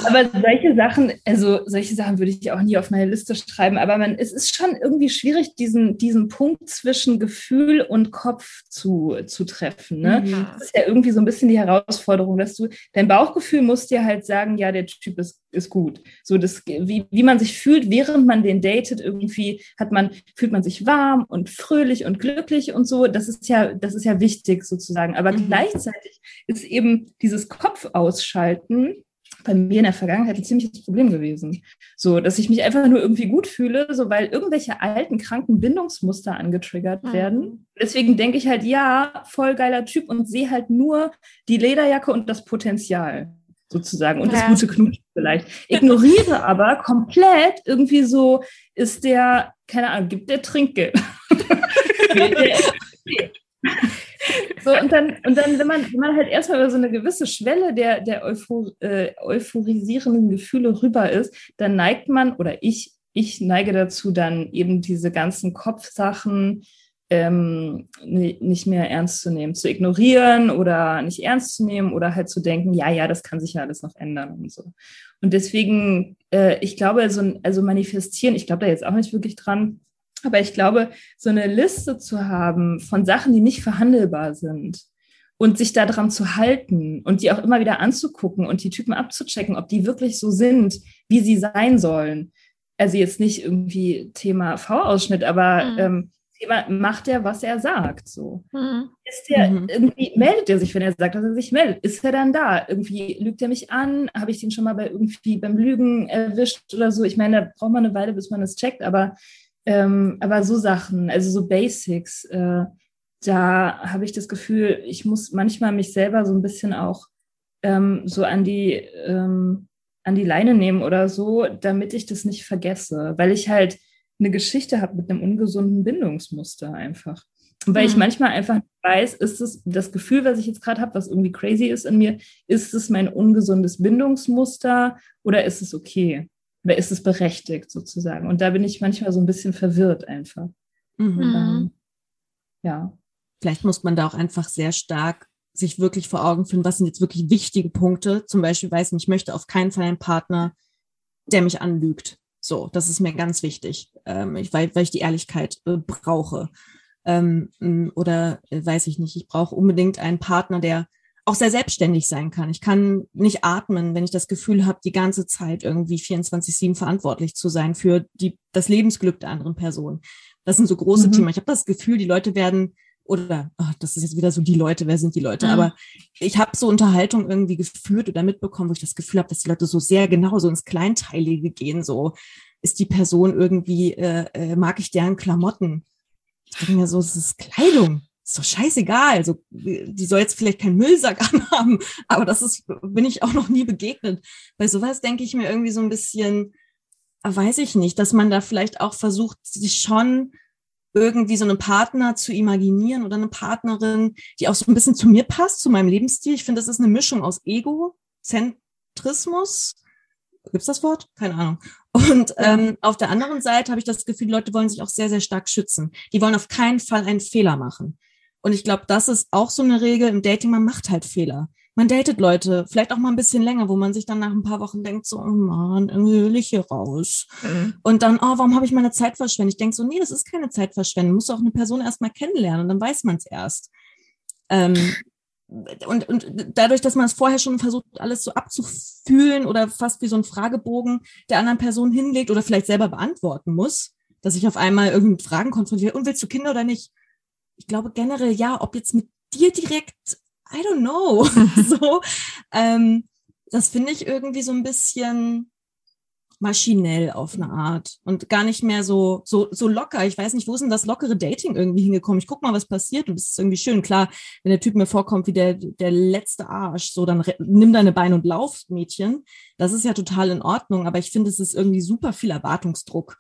aber solche Sachen, also solche Sachen würde ich auch nie auf meine Liste schreiben, aber man, es ist schon irgendwie schwierig, diesen, diesen Punkt zwischen Gefühl und Kopf zu, zu treffen. Ne? Mhm. Das ist ja irgendwie so ein bisschen die Herausforderung, dass du, dein Bauchgefühl muss dir halt sagen, ja, der Typ ist, ist gut. So, das, wie, wie man sich fühlt, während man den datet, irgendwie hat man, fühlt man sich warm und fröhlich und glücklich und so. Das ist ja, das ist ja wichtig sozusagen. Aber mhm. gleichzeitig ist eben dieses Kopf ausschalten bei mir in der Vergangenheit ein ziemliches Problem gewesen. So, dass ich mich einfach nur irgendwie gut fühle, so weil irgendwelche alten, kranken Bindungsmuster angetriggert mhm. werden. Deswegen denke ich halt, ja, voll geiler Typ und sehe halt nur die Lederjacke und das Potenzial sozusagen und ja. das gute Knutschen vielleicht. Ignoriere aber komplett irgendwie so, ist der, keine Ahnung, gibt der Trinkgeld. So, und dann, und dann wenn, man, wenn man halt erstmal über so eine gewisse Schwelle der, der Euphor, äh, euphorisierenden Gefühle rüber ist, dann neigt man, oder ich, ich neige dazu, dann eben diese ganzen Kopfsachen ähm, nicht mehr ernst zu nehmen, zu ignorieren oder nicht ernst zu nehmen oder halt zu denken, ja, ja, das kann sich ja alles noch ändern und so. Und deswegen, äh, ich glaube, also, also manifestieren, ich glaube da jetzt auch nicht wirklich dran, aber ich glaube, so eine Liste zu haben von Sachen, die nicht verhandelbar sind und sich daran zu halten und die auch immer wieder anzugucken und die Typen abzuchecken, ob die wirklich so sind, wie sie sein sollen. Also jetzt nicht irgendwie Thema V-Ausschnitt, aber mhm. ähm, Thema, macht er, was er sagt, so. Mhm. Ist der, mhm. irgendwie, meldet er sich, wenn er sagt, dass er sich meldet? Ist er dann da? Irgendwie lügt er mich an? Habe ich den schon mal bei irgendwie beim Lügen erwischt oder so? Ich meine, da braucht man eine Weile, bis man es checkt, aber ähm, aber so Sachen, also so Basics, äh, da habe ich das Gefühl, ich muss manchmal mich selber so ein bisschen auch ähm, so an die, ähm, an die Leine nehmen oder so, damit ich das nicht vergesse, weil ich halt eine Geschichte habe mit einem ungesunden Bindungsmuster einfach. Weil mhm. ich manchmal einfach weiß, ist es das Gefühl, was ich jetzt gerade habe, was irgendwie crazy ist in mir, ist es mein ungesundes Bindungsmuster oder ist es okay? Oder ist es berechtigt sozusagen? Und da bin ich manchmal so ein bisschen verwirrt einfach. Mhm. Ähm, ja. Vielleicht muss man da auch einfach sehr stark sich wirklich vor Augen führen, was sind jetzt wirklich wichtige Punkte. Zum Beispiel weiß ich, ich möchte auf keinen Fall einen Partner, der mich anlügt. So, das ist mir ganz wichtig, ähm, ich, weil, weil ich die Ehrlichkeit äh, brauche. Ähm, oder äh, weiß ich nicht, ich brauche unbedingt einen Partner, der auch sehr selbstständig sein kann. Ich kann nicht atmen, wenn ich das Gefühl habe, die ganze Zeit irgendwie 24-7 verantwortlich zu sein für die, das Lebensglück der anderen Person. Das sind so große mhm. Themen. Ich habe das Gefühl, die Leute werden oder ach, das ist jetzt wieder so die Leute, wer sind die Leute? Mhm. Aber ich habe so Unterhaltung irgendwie geführt oder mitbekommen, wo ich das Gefühl habe, dass die Leute so sehr genau so ins Kleinteilige gehen. So ist die Person irgendwie, äh, äh, mag ich deren Klamotten? Ich denke mir so, es ist Kleidung. Ist doch scheißegal. Also, die soll jetzt vielleicht keinen Müllsack anhaben, aber das ist, bin ich auch noch nie begegnet. Bei sowas denke ich mir irgendwie so ein bisschen, weiß ich nicht, dass man da vielleicht auch versucht, sich schon irgendwie so einen Partner zu imaginieren oder eine Partnerin, die auch so ein bisschen zu mir passt, zu meinem Lebensstil. Ich finde, das ist eine Mischung aus Egozentrismus. Gibt's das Wort? Keine Ahnung. Und ähm, auf der anderen Seite habe ich das Gefühl, Leute wollen sich auch sehr, sehr stark schützen. Die wollen auf keinen Fall einen Fehler machen. Und ich glaube, das ist auch so eine Regel im Dating, man macht halt Fehler man datet Leute, vielleicht auch mal ein bisschen länger, wo man sich dann nach ein paar Wochen denkt, so, oh Mann, irgendwie will ich hier raus. Mhm. Und dann, oh, warum habe ich meine Zeit verschwendet? Ich denke so, nee, das ist keine Zeitverschwendung. Muss auch eine Person erstmal kennenlernen und dann weiß man es erst. Ähm, und, und dadurch, dass man es vorher schon versucht, alles so abzufühlen oder fast wie so ein Fragebogen der anderen Person hinlegt oder vielleicht selber beantworten muss, dass ich auf einmal irgendwie Fragen konfrontiere, und willst du Kinder oder nicht? Ich glaube generell ja, ob jetzt mit dir direkt I don't know. so, ähm, das finde ich irgendwie so ein bisschen maschinell auf eine Art und gar nicht mehr so, so, so locker. Ich weiß nicht, wo ist denn das lockere Dating irgendwie hingekommen? Ich guck mal, was passiert und es ist irgendwie schön. Klar, wenn der Typ mir vorkommt wie der, der letzte Arsch, so dann nimm deine Beine und lauf, Mädchen. Das ist ja total in Ordnung, aber ich finde, es ist irgendwie super viel Erwartungsdruck.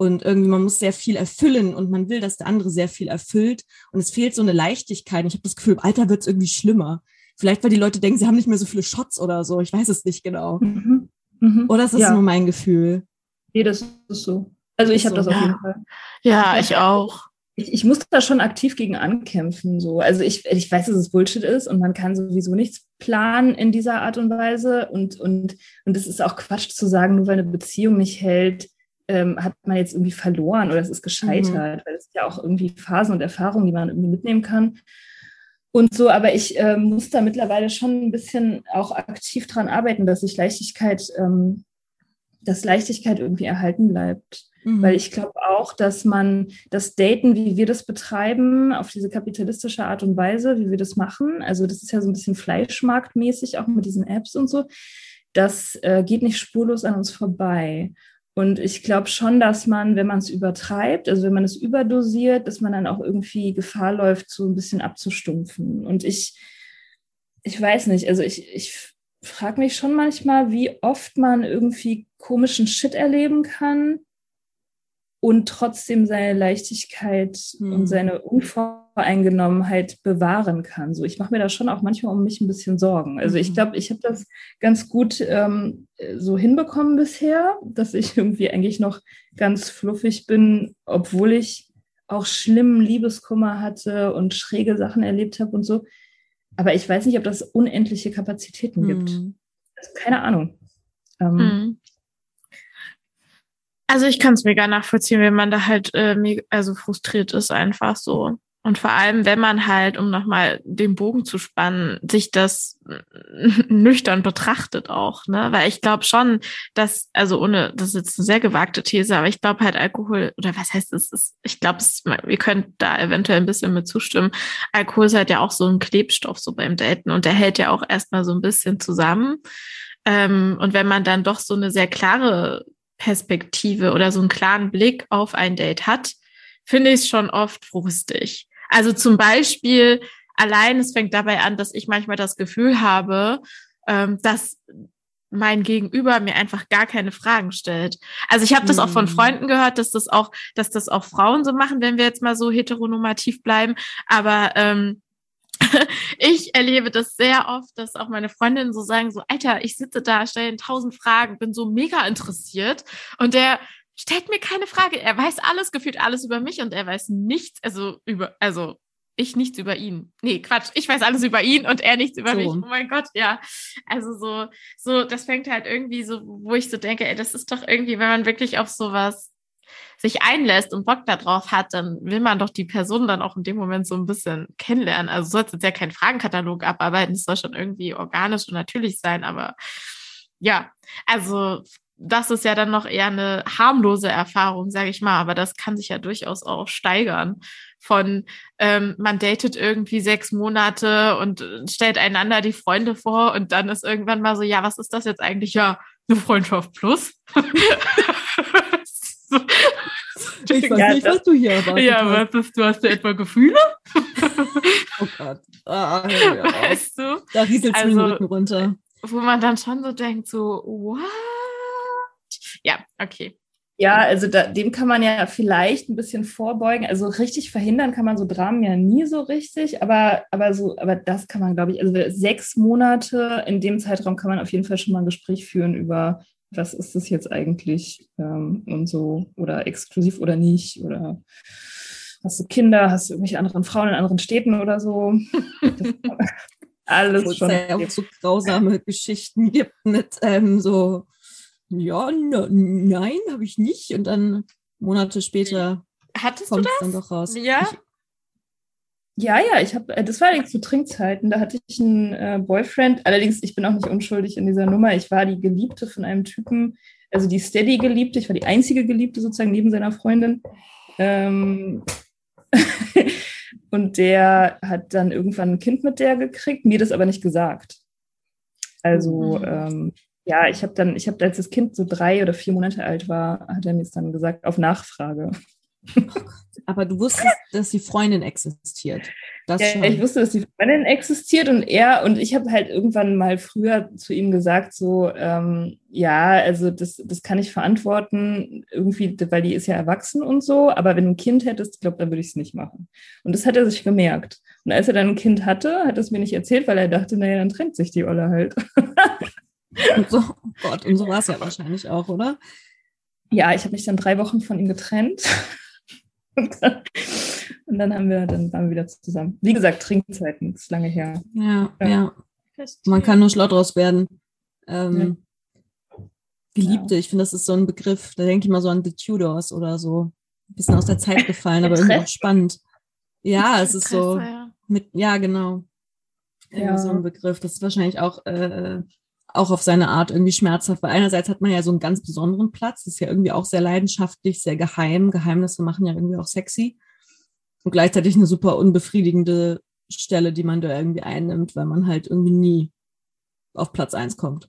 Und irgendwie, man muss sehr viel erfüllen und man will, dass der andere sehr viel erfüllt. Und es fehlt so eine Leichtigkeit. Ich habe das Gefühl, im Alter wird es irgendwie schlimmer. Vielleicht, weil die Leute denken, sie haben nicht mehr so viele Shots oder so. Ich weiß es nicht genau. Mhm. Mhm. Oder ist das ja. nur mein Gefühl? Nee, das ist so. Also ich habe so. das auf jeden Fall. Ja, ich auch. Ich, ich muss da schon aktiv gegen ankämpfen. So. Also ich, ich weiß, dass es Bullshit ist und man kann sowieso nichts planen in dieser Art und Weise. Und, und, und es ist auch Quatsch zu sagen, nur weil eine Beziehung nicht hält, ähm, hat man jetzt irgendwie verloren oder es ist gescheitert, mhm. weil es sind ja auch irgendwie Phasen und Erfahrungen, die man irgendwie mitnehmen kann. Und so, aber ich äh, muss da mittlerweile schon ein bisschen auch aktiv dran arbeiten, dass sich Leichtigkeit, ähm, dass Leichtigkeit irgendwie erhalten bleibt. Mhm. Weil ich glaube auch, dass man das Daten, wie wir das betreiben, auf diese kapitalistische Art und Weise, wie wir das machen, also das ist ja so ein bisschen fleischmarktmäßig, auch mit diesen Apps und so, das äh, geht nicht spurlos an uns vorbei. Und ich glaube schon, dass man, wenn man es übertreibt, also wenn man es überdosiert, dass man dann auch irgendwie Gefahr läuft, so ein bisschen abzustumpfen. Und ich, ich weiß nicht, also ich, ich frage mich schon manchmal, wie oft man irgendwie komischen Shit erleben kann und trotzdem seine Leichtigkeit hm. und seine Unvoreingenommenheit bewahren kann. So, ich mache mir da schon auch manchmal um mich ein bisschen Sorgen. Also ich hm. glaube, ich habe das ganz gut ähm, so hinbekommen bisher, dass ich irgendwie eigentlich noch ganz fluffig bin, obwohl ich auch schlimmen Liebeskummer hatte und schräge Sachen erlebt habe und so. Aber ich weiß nicht, ob das unendliche Kapazitäten gibt. Hm. Also keine Ahnung. Ähm, hm. Also ich kann es mega nachvollziehen, wenn man da halt äh, also frustriert ist einfach so. Und vor allem, wenn man halt, um nochmal den Bogen zu spannen, sich das nüchtern betrachtet auch, ne? Weil ich glaube schon, dass, also ohne, das ist jetzt eine sehr gewagte These, aber ich glaube halt Alkohol, oder was heißt es, ist, ich glaube, wir können da eventuell ein bisschen mit zustimmen. Alkohol ist halt ja auch so ein Klebstoff so beim Daten und der hält ja auch erstmal so ein bisschen zusammen. Ähm, und wenn man dann doch so eine sehr klare Perspektive oder so einen klaren Blick auf ein Date hat, finde ich es schon oft frustig. Also zum Beispiel allein, es fängt dabei an, dass ich manchmal das Gefühl habe, ähm, dass mein Gegenüber mir einfach gar keine Fragen stellt. Also ich habe das auch von Mhm. Freunden gehört, dass das auch, dass das auch Frauen so machen, wenn wir jetzt mal so heteronormativ bleiben. Aber ähm, ich erlebe das sehr oft, dass auch meine Freundinnen so sagen, so, Alter, ich sitze da, stelle tausend Fragen, bin so mega interessiert und der stellt mir keine Frage. Er weiß alles, gefühlt alles über mich und er weiß nichts, also über, also ich nichts über ihn. Nee, Quatsch, ich weiß alles über ihn und er nichts über So. mich. Oh mein Gott, ja. Also so, so, das fängt halt irgendwie so, wo ich so denke, ey, das ist doch irgendwie, wenn man wirklich auf sowas sich einlässt und Bock darauf hat, dann will man doch die Person dann auch in dem Moment so ein bisschen kennenlernen. Also soll es jetzt ja keinen Fragenkatalog abarbeiten, es soll schon irgendwie organisch und natürlich sein, aber ja, also das ist ja dann noch eher eine harmlose Erfahrung, sage ich mal, aber das kann sich ja durchaus auch steigern. Von ähm, man datet irgendwie sechs Monate und äh, stellt einander die Freunde vor und dann ist irgendwann mal so, ja, was ist das jetzt eigentlich? Ja, eine Freundschaft plus. so, Ich weiß Ja, nicht, was du hier erwartet ja, hast. was ist, du hast ja etwa Gefühle, Oh Gott. Ah, mir auf. weißt du? Da rieselt es mir den Also- Rücken runter. Wo man dann schon so denkt, so, what? Ja, okay. Ja, also da, dem kann man ja vielleicht ein bisschen vorbeugen. Also richtig verhindern kann man so Dramen ja nie so richtig, aber, aber so, aber das kann man, glaube ich, also sechs Monate in dem Zeitraum kann man auf jeden Fall schon mal ein Gespräch führen über, was ist das jetzt eigentlich ähm, und so, oder exklusiv oder nicht, oder hast du Kinder, hast du irgendwelche anderen Frauen in anderen Städten oder so. Das, alles Wo es schon. ja auch so grausame Geschichten gibt mit ähm, so, ja, ne, nein, habe ich nicht. Und dann Monate später Hattest du kommt das? es dann doch raus. Ja? Ich, Ja, ja, ich habe, das war allerdings zu Trinkzeiten. Da hatte ich einen äh, Boyfriend. Allerdings, ich bin auch nicht unschuldig in dieser Nummer. Ich war die Geliebte von einem Typen, also die Steady-Geliebte. Ich war die einzige Geliebte sozusagen neben seiner Freundin. Ähm, und der hat dann irgendwann ein Kind mit der gekriegt, mir das aber nicht gesagt. Also, Mhm. ähm, ja, ich habe dann, ich habe, als das Kind so drei oder vier Monate alt war, hat er mir es dann gesagt, auf Nachfrage. aber du wusstest, dass die Freundin existiert. Das Ja, schon. ich wusste, dass die Freundin existiert und er und ich habe halt irgendwann mal früher zu ihm gesagt, so, ähm, ja, also das, das kann ich verantworten, irgendwie, weil die ist ja erwachsen und so, aber wenn du ein Kind hättest, ich glaube, dann würde ich es nicht machen. Und das hat er sich gemerkt. Und als er dann ein Kind hatte, hat er es mir nicht erzählt, weil er dachte, naja, dann trennt sich die Olle halt. Und so, oh Gott, und so war es ja wahrscheinlich auch, oder? Ja, ich habe mich dann drei Wochen von ihm getrennt. Und dann, und dann haben wir, dann waren wir wieder zusammen. Wie gesagt, Trinkzeiten, ist lange her. Ja, Ja. ja. Man kann nur schlau draus werden. Ähm, Geliebte, ich finde, das ist so ein Begriff, da denke ich mal so an The Tudors oder so. Ein bisschen aus der Zeit gefallen, aber irgendwie auch spannend. Ja, es ist so Ja. mit, ja, genau. Ja. so ein Begriff. Das ist wahrscheinlich auch, äh, auch auf seine Art irgendwie schmerzhaft, weil einerseits hat man ja so einen ganz besonderen Platz, ist ja irgendwie auch sehr leidenschaftlich, sehr geheim. Geheimnisse machen ja irgendwie auch sexy. Und gleichzeitig eine super unbefriedigende Stelle, die man da irgendwie einnimmt, weil man halt irgendwie nie auf Platz eins kommt.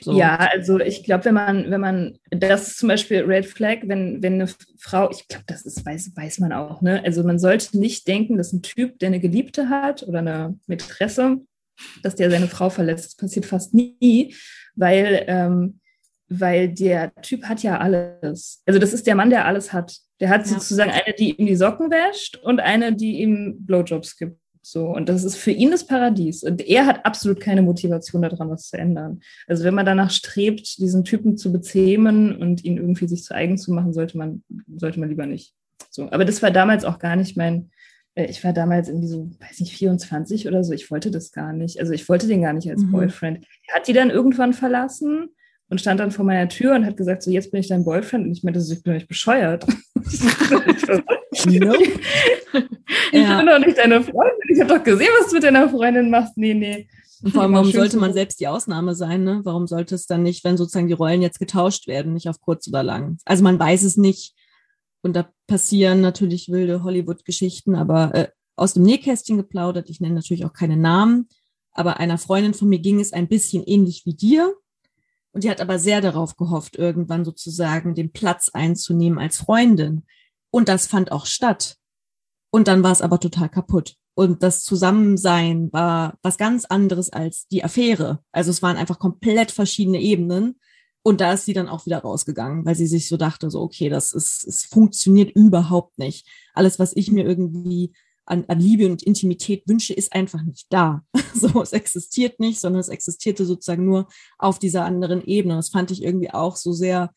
So. Ja, also ich glaube, wenn man, wenn man, das ist zum Beispiel Red Flag, wenn, wenn eine Frau, ich glaube, das ist, weiß, weiß man auch, ne? Also man sollte nicht denken, dass ein Typ, der eine Geliebte hat oder eine Mätresse, dass der seine Frau verletzt. Das passiert fast nie, weil, ähm, weil der Typ hat ja alles. Also das ist der Mann, der alles hat. Der hat Ja. sozusagen eine, die ihm die Socken wäscht und eine, die ihm Blowjobs gibt. So, und das ist für ihn das Paradies. Und er hat absolut keine Motivation daran, was zu ändern. Also wenn man danach strebt, diesen Typen zu bezähmen und ihn irgendwie sich zu eigen zu machen, sollte man, sollte man lieber nicht. So, aber das war damals auch gar nicht mein, ich war damals irgendwie so, weiß nicht, 24 oder so. Ich wollte das gar nicht. Also ich wollte den gar nicht als Mhm. Boyfriend. Er hat die dann irgendwann verlassen und stand dann vor meiner Tür und hat gesagt, so jetzt bin ich dein Boyfriend. Und ich meinte, so, ich bin nicht bescheuert. Ich Ja. bin doch nicht deine Freundin. Ich habe doch gesehen, was du mit deiner Freundin machst. Nee, nee. Und vor allem, warum sollte man selbst die Ausnahme sein? Ne? Warum sollte es dann nicht, wenn sozusagen die Rollen jetzt getauscht werden, nicht auf kurz oder lang? Also man weiß es nicht. Und da passieren natürlich wilde Hollywood-Geschichten, aber äh, aus dem Nähkästchen geplaudert. Ich nenne natürlich auch keine Namen, aber einer Freundin von mir ging es ein bisschen ähnlich wie dir. Und die hat aber sehr darauf gehofft, irgendwann sozusagen den Platz einzunehmen als Freundin. Und das fand auch statt. Und dann war es aber total kaputt. Und das Zusammensein war was ganz anderes als die Affäre. Also es waren einfach komplett verschiedene Ebenen. Und da ist sie dann auch wieder rausgegangen, weil sie sich so dachte, so, okay, das ist, es funktioniert überhaupt nicht. Alles, was ich mir irgendwie an, an Liebe und Intimität wünsche, ist einfach nicht da. so, es existiert nicht, sondern es existierte sozusagen nur auf dieser anderen Ebene. Das fand ich irgendwie auch so sehr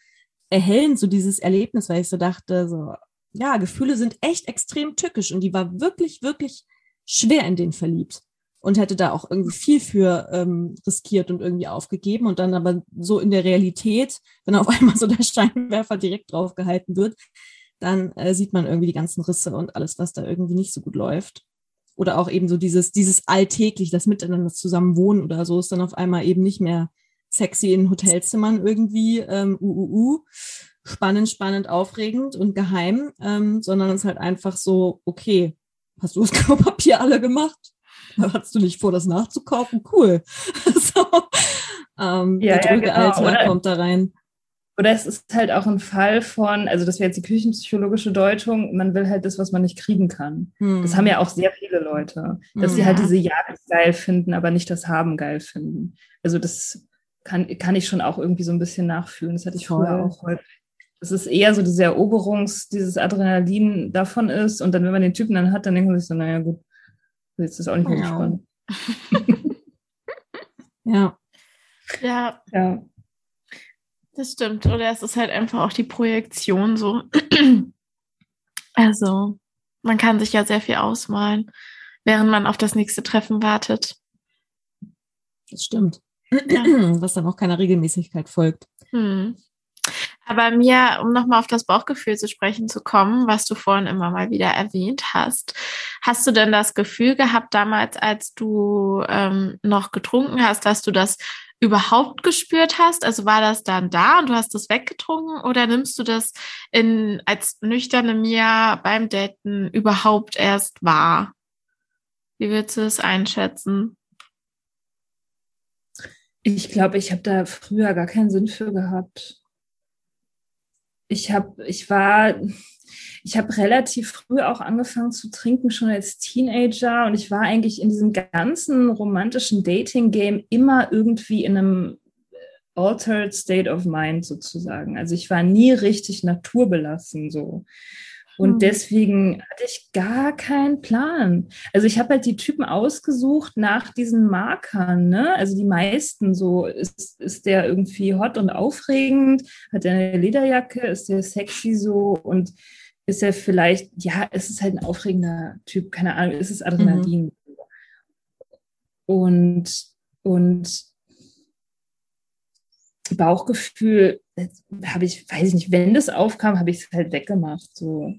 erhellend, so dieses Erlebnis, weil ich so dachte, so, ja, Gefühle sind echt extrem tückisch und die war wirklich, wirklich schwer in den verliebt und hätte da auch irgendwie viel für ähm, riskiert und irgendwie aufgegeben und dann aber so in der Realität, wenn auf einmal so der Scheinwerfer direkt drauf gehalten wird, dann äh, sieht man irgendwie die ganzen Risse und alles, was da irgendwie nicht so gut läuft. Oder auch eben so dieses, dieses alltäglich, das Miteinander zusammen wohnen oder so, ist dann auf einmal eben nicht mehr sexy in Hotelzimmern irgendwie, ähm, uh, uh, uh, spannend, spannend, aufregend und geheim, ähm, sondern es ist halt einfach so, okay, hast du das Klopapier alle gemacht? Hattest du nicht vor, das nachzukaufen? Cool. so, ähm, ja, der drüge ja, genau. kommt da rein. Oder es ist halt auch ein Fall von, also das wäre jetzt die küchenpsychologische Deutung, man will halt das, was man nicht kriegen kann. Hm. Das haben ja auch sehr viele Leute, dass hm. sie halt diese Jagd geil finden, aber nicht das Haben geil finden. Also das kann, kann ich schon auch irgendwie so ein bisschen nachfühlen. Das hatte ich Voll. früher auch häufig. Das ist eher so diese Eroberungs, dieses Adrenalin davon ist. Und dann, wenn man den Typen dann hat, dann denkt man sich so, naja, gut, jetzt ist auch nicht mehr so spannend. ja. Ja. Ja. Das stimmt. Oder es ist halt einfach auch die Projektion so. also, man kann sich ja sehr viel ausmalen, während man auf das nächste Treffen wartet. Das stimmt. Ja. Was dann auch keiner Regelmäßigkeit folgt. Hm. Aber mir, um nochmal auf das Bauchgefühl zu sprechen zu kommen, was du vorhin immer mal wieder erwähnt hast, hast du denn das Gefühl gehabt damals, als du ähm, noch getrunken hast, dass du das überhaupt gespürt hast? Also war das dann da und du hast das weggetrunken oder nimmst du das in, als nüchterne Mia beim Daten überhaupt erst wahr? Wie würdest du das einschätzen? Ich glaube, ich habe da früher gar keinen Sinn für gehabt. Ich habe, ich war, ich habe relativ früh auch angefangen zu trinken, schon als Teenager. Und ich war eigentlich in diesem ganzen romantischen Dating-Game immer irgendwie in einem äh, altered state of mind sozusagen. Also ich war nie richtig naturbelassen so. Und hm. deswegen hatte ich gar keinen Plan. Also ich habe halt die Typen ausgesucht nach diesen Markern. Ne? Also die meisten so, ist, ist der irgendwie hot und aufregend, hat er eine Lederjacke, ist der sexy so und ist er vielleicht, ja, es ist halt ein aufregender Typ, keine Ahnung, ist es Adrenalin. Mhm. Und, und Bauchgefühl habe ich, weiß ich nicht, wenn das aufkam, habe ich es halt weggemacht. So.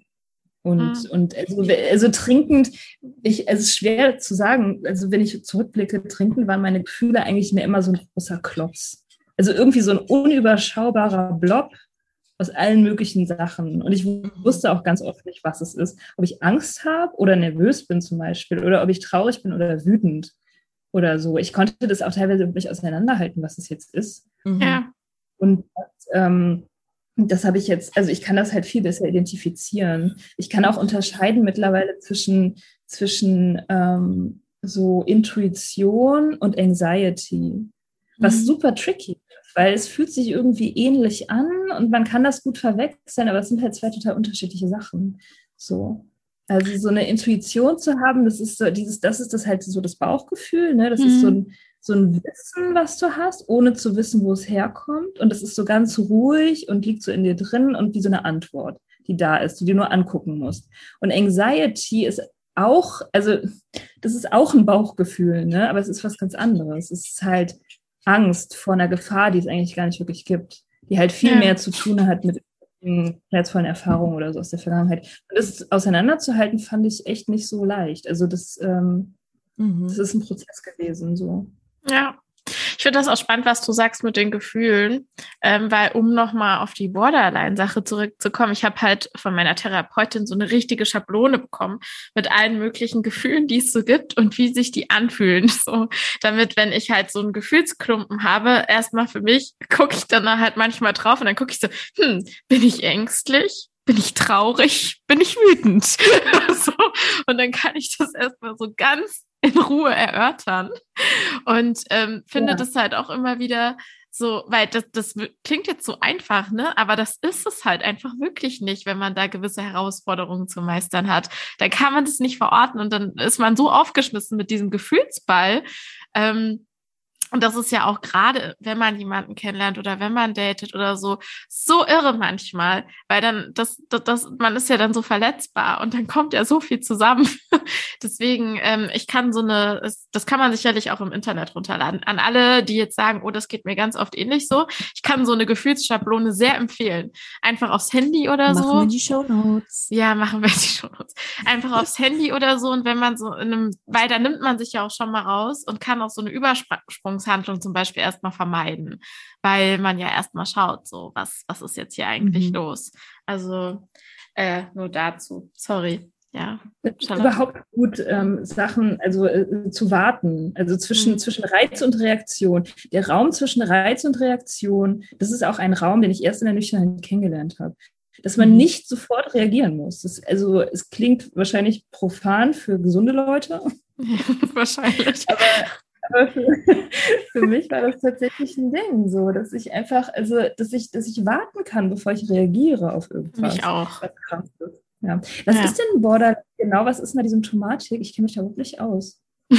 Und, mhm. und also, also trinkend, ich, es ist schwer zu sagen, also wenn ich zurückblicke, trinken waren meine Gefühle eigentlich mir immer so ein großer Klotz. Also irgendwie so ein unüberschaubarer Blob, aus allen möglichen Sachen. Und ich wusste auch ganz oft nicht, was es ist. Ob ich Angst habe oder nervös bin zum Beispiel oder ob ich traurig bin oder wütend oder so. Ich konnte das auch teilweise nicht auseinanderhalten, was es jetzt ist. Mhm. Ja. Und ähm, das habe ich jetzt, also ich kann das halt viel besser identifizieren. Ich kann auch unterscheiden mittlerweile zwischen, zwischen ähm, so Intuition und Anxiety, was mhm. super tricky weil es fühlt sich irgendwie ähnlich an und man kann das gut verwechseln, aber es sind halt zwei total unterschiedliche Sachen. So. Also so eine Intuition zu haben, das ist so dieses, das ist das halt so das Bauchgefühl, ne? Das mhm. ist so ein, so ein Wissen, was du hast, ohne zu wissen, wo es herkommt. Und das ist so ganz ruhig und liegt so in dir drin und wie so eine Antwort, die da ist, die du nur angucken musst. Und Anxiety ist auch, also das ist auch ein Bauchgefühl, ne? Aber es ist was ganz anderes. Es ist halt, Angst vor einer Gefahr, die es eigentlich gar nicht wirklich gibt, die halt viel ja. mehr zu tun hat mit schmerzvollen Erfahrungen oder so aus der Vergangenheit. Und das auseinanderzuhalten, fand ich echt nicht so leicht. Also das, ähm, mhm. das ist ein Prozess gewesen. So. Ja, ich finde das auch spannend, was du sagst mit den Gefühlen, ähm, weil um nochmal auf die Borderline-Sache zurückzukommen, ich habe halt von meiner Therapeutin so eine richtige Schablone bekommen mit allen möglichen Gefühlen, die es so gibt und wie sich die anfühlen. So, damit, wenn ich halt so einen Gefühlsklumpen habe, erstmal für mich gucke ich dann halt manchmal drauf und dann gucke ich so, hm, bin ich ängstlich? bin ich traurig, bin ich wütend. so. und dann kann ich das erstmal so ganz in Ruhe erörtern und ähm, finde ja. das halt auch immer wieder so, weil das, das klingt jetzt so einfach, ne? Aber das ist es halt einfach wirklich nicht, wenn man da gewisse Herausforderungen zu meistern hat. Da kann man das nicht verorten und dann ist man so aufgeschmissen mit diesem Gefühlsball. Ähm, und das ist ja auch gerade, wenn man jemanden kennenlernt oder wenn man datet oder so, so irre manchmal, weil dann das, das, das man ist ja dann so verletzbar und dann kommt ja so viel zusammen. Deswegen, ähm, ich kann so eine, das kann man sicherlich auch im Internet runterladen. An alle, die jetzt sagen, oh, das geht mir ganz oft ähnlich so, ich kann so eine Gefühlsschablone sehr empfehlen. Einfach aufs Handy oder machen so. Machen wir die Show Notes. Ja, machen wir die Show Notes. Einfach aufs Handy oder so und wenn man so in einem, weil da nimmt man sich ja auch schon mal raus und kann auch so eine Übersprung Verfügungshandlung zum Beispiel erstmal vermeiden, weil man ja erstmal schaut, so, was, was ist jetzt hier eigentlich mhm. los? Also äh, nur dazu. Sorry. Ja. Überhaupt gut, ähm, Sachen, also äh, zu warten, also zwischen, mhm. zwischen Reiz und Reaktion. Der Raum zwischen Reiz und Reaktion, das ist auch ein Raum, den ich erst in der Nüchternheit kennengelernt habe. Dass man mhm. nicht sofort reagieren muss. Das, also es klingt wahrscheinlich profan für gesunde Leute. wahrscheinlich. Aber aber für, für, mich war das tatsächlich ein Ding, so, dass ich einfach, also, dass ich, dass ich warten kann, bevor ich reagiere auf irgendwas. Mich auch. Was krass ist. Ja. Was ja. ist denn Border? Genau, was ist denn die Symptomatik? Ich kenne mich da wirklich aus.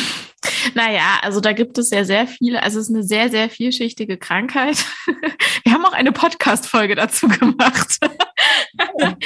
Naja, also da gibt es ja sehr viele, also es ist eine sehr, sehr vielschichtige Krankheit. Wir haben auch eine Podcast-Folge dazu gemacht.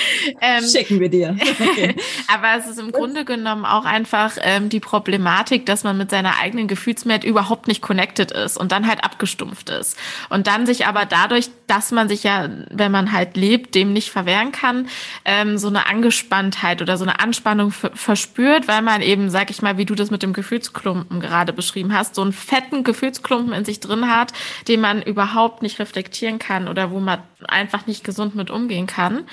ähm, Schicken wir dir. Okay. aber es ist im Grunde genommen auch einfach ähm, die Problematik, dass man mit seiner eigenen Gefühlswelt überhaupt nicht connected ist und dann halt abgestumpft ist. Und dann sich aber dadurch, dass man sich ja, wenn man halt lebt, dem nicht verwehren kann, ähm, so eine Angespanntheit oder so eine Anspannung verspürt, weil man eben, sag ich mal, wie du das mit dem Gefühlsklumpen gerade beschrieben hast, so einen fetten Gefühlsklumpen in sich drin hat, den man überhaupt nicht reflektieren kann oder wo man einfach nicht gesund mit umgehen kann.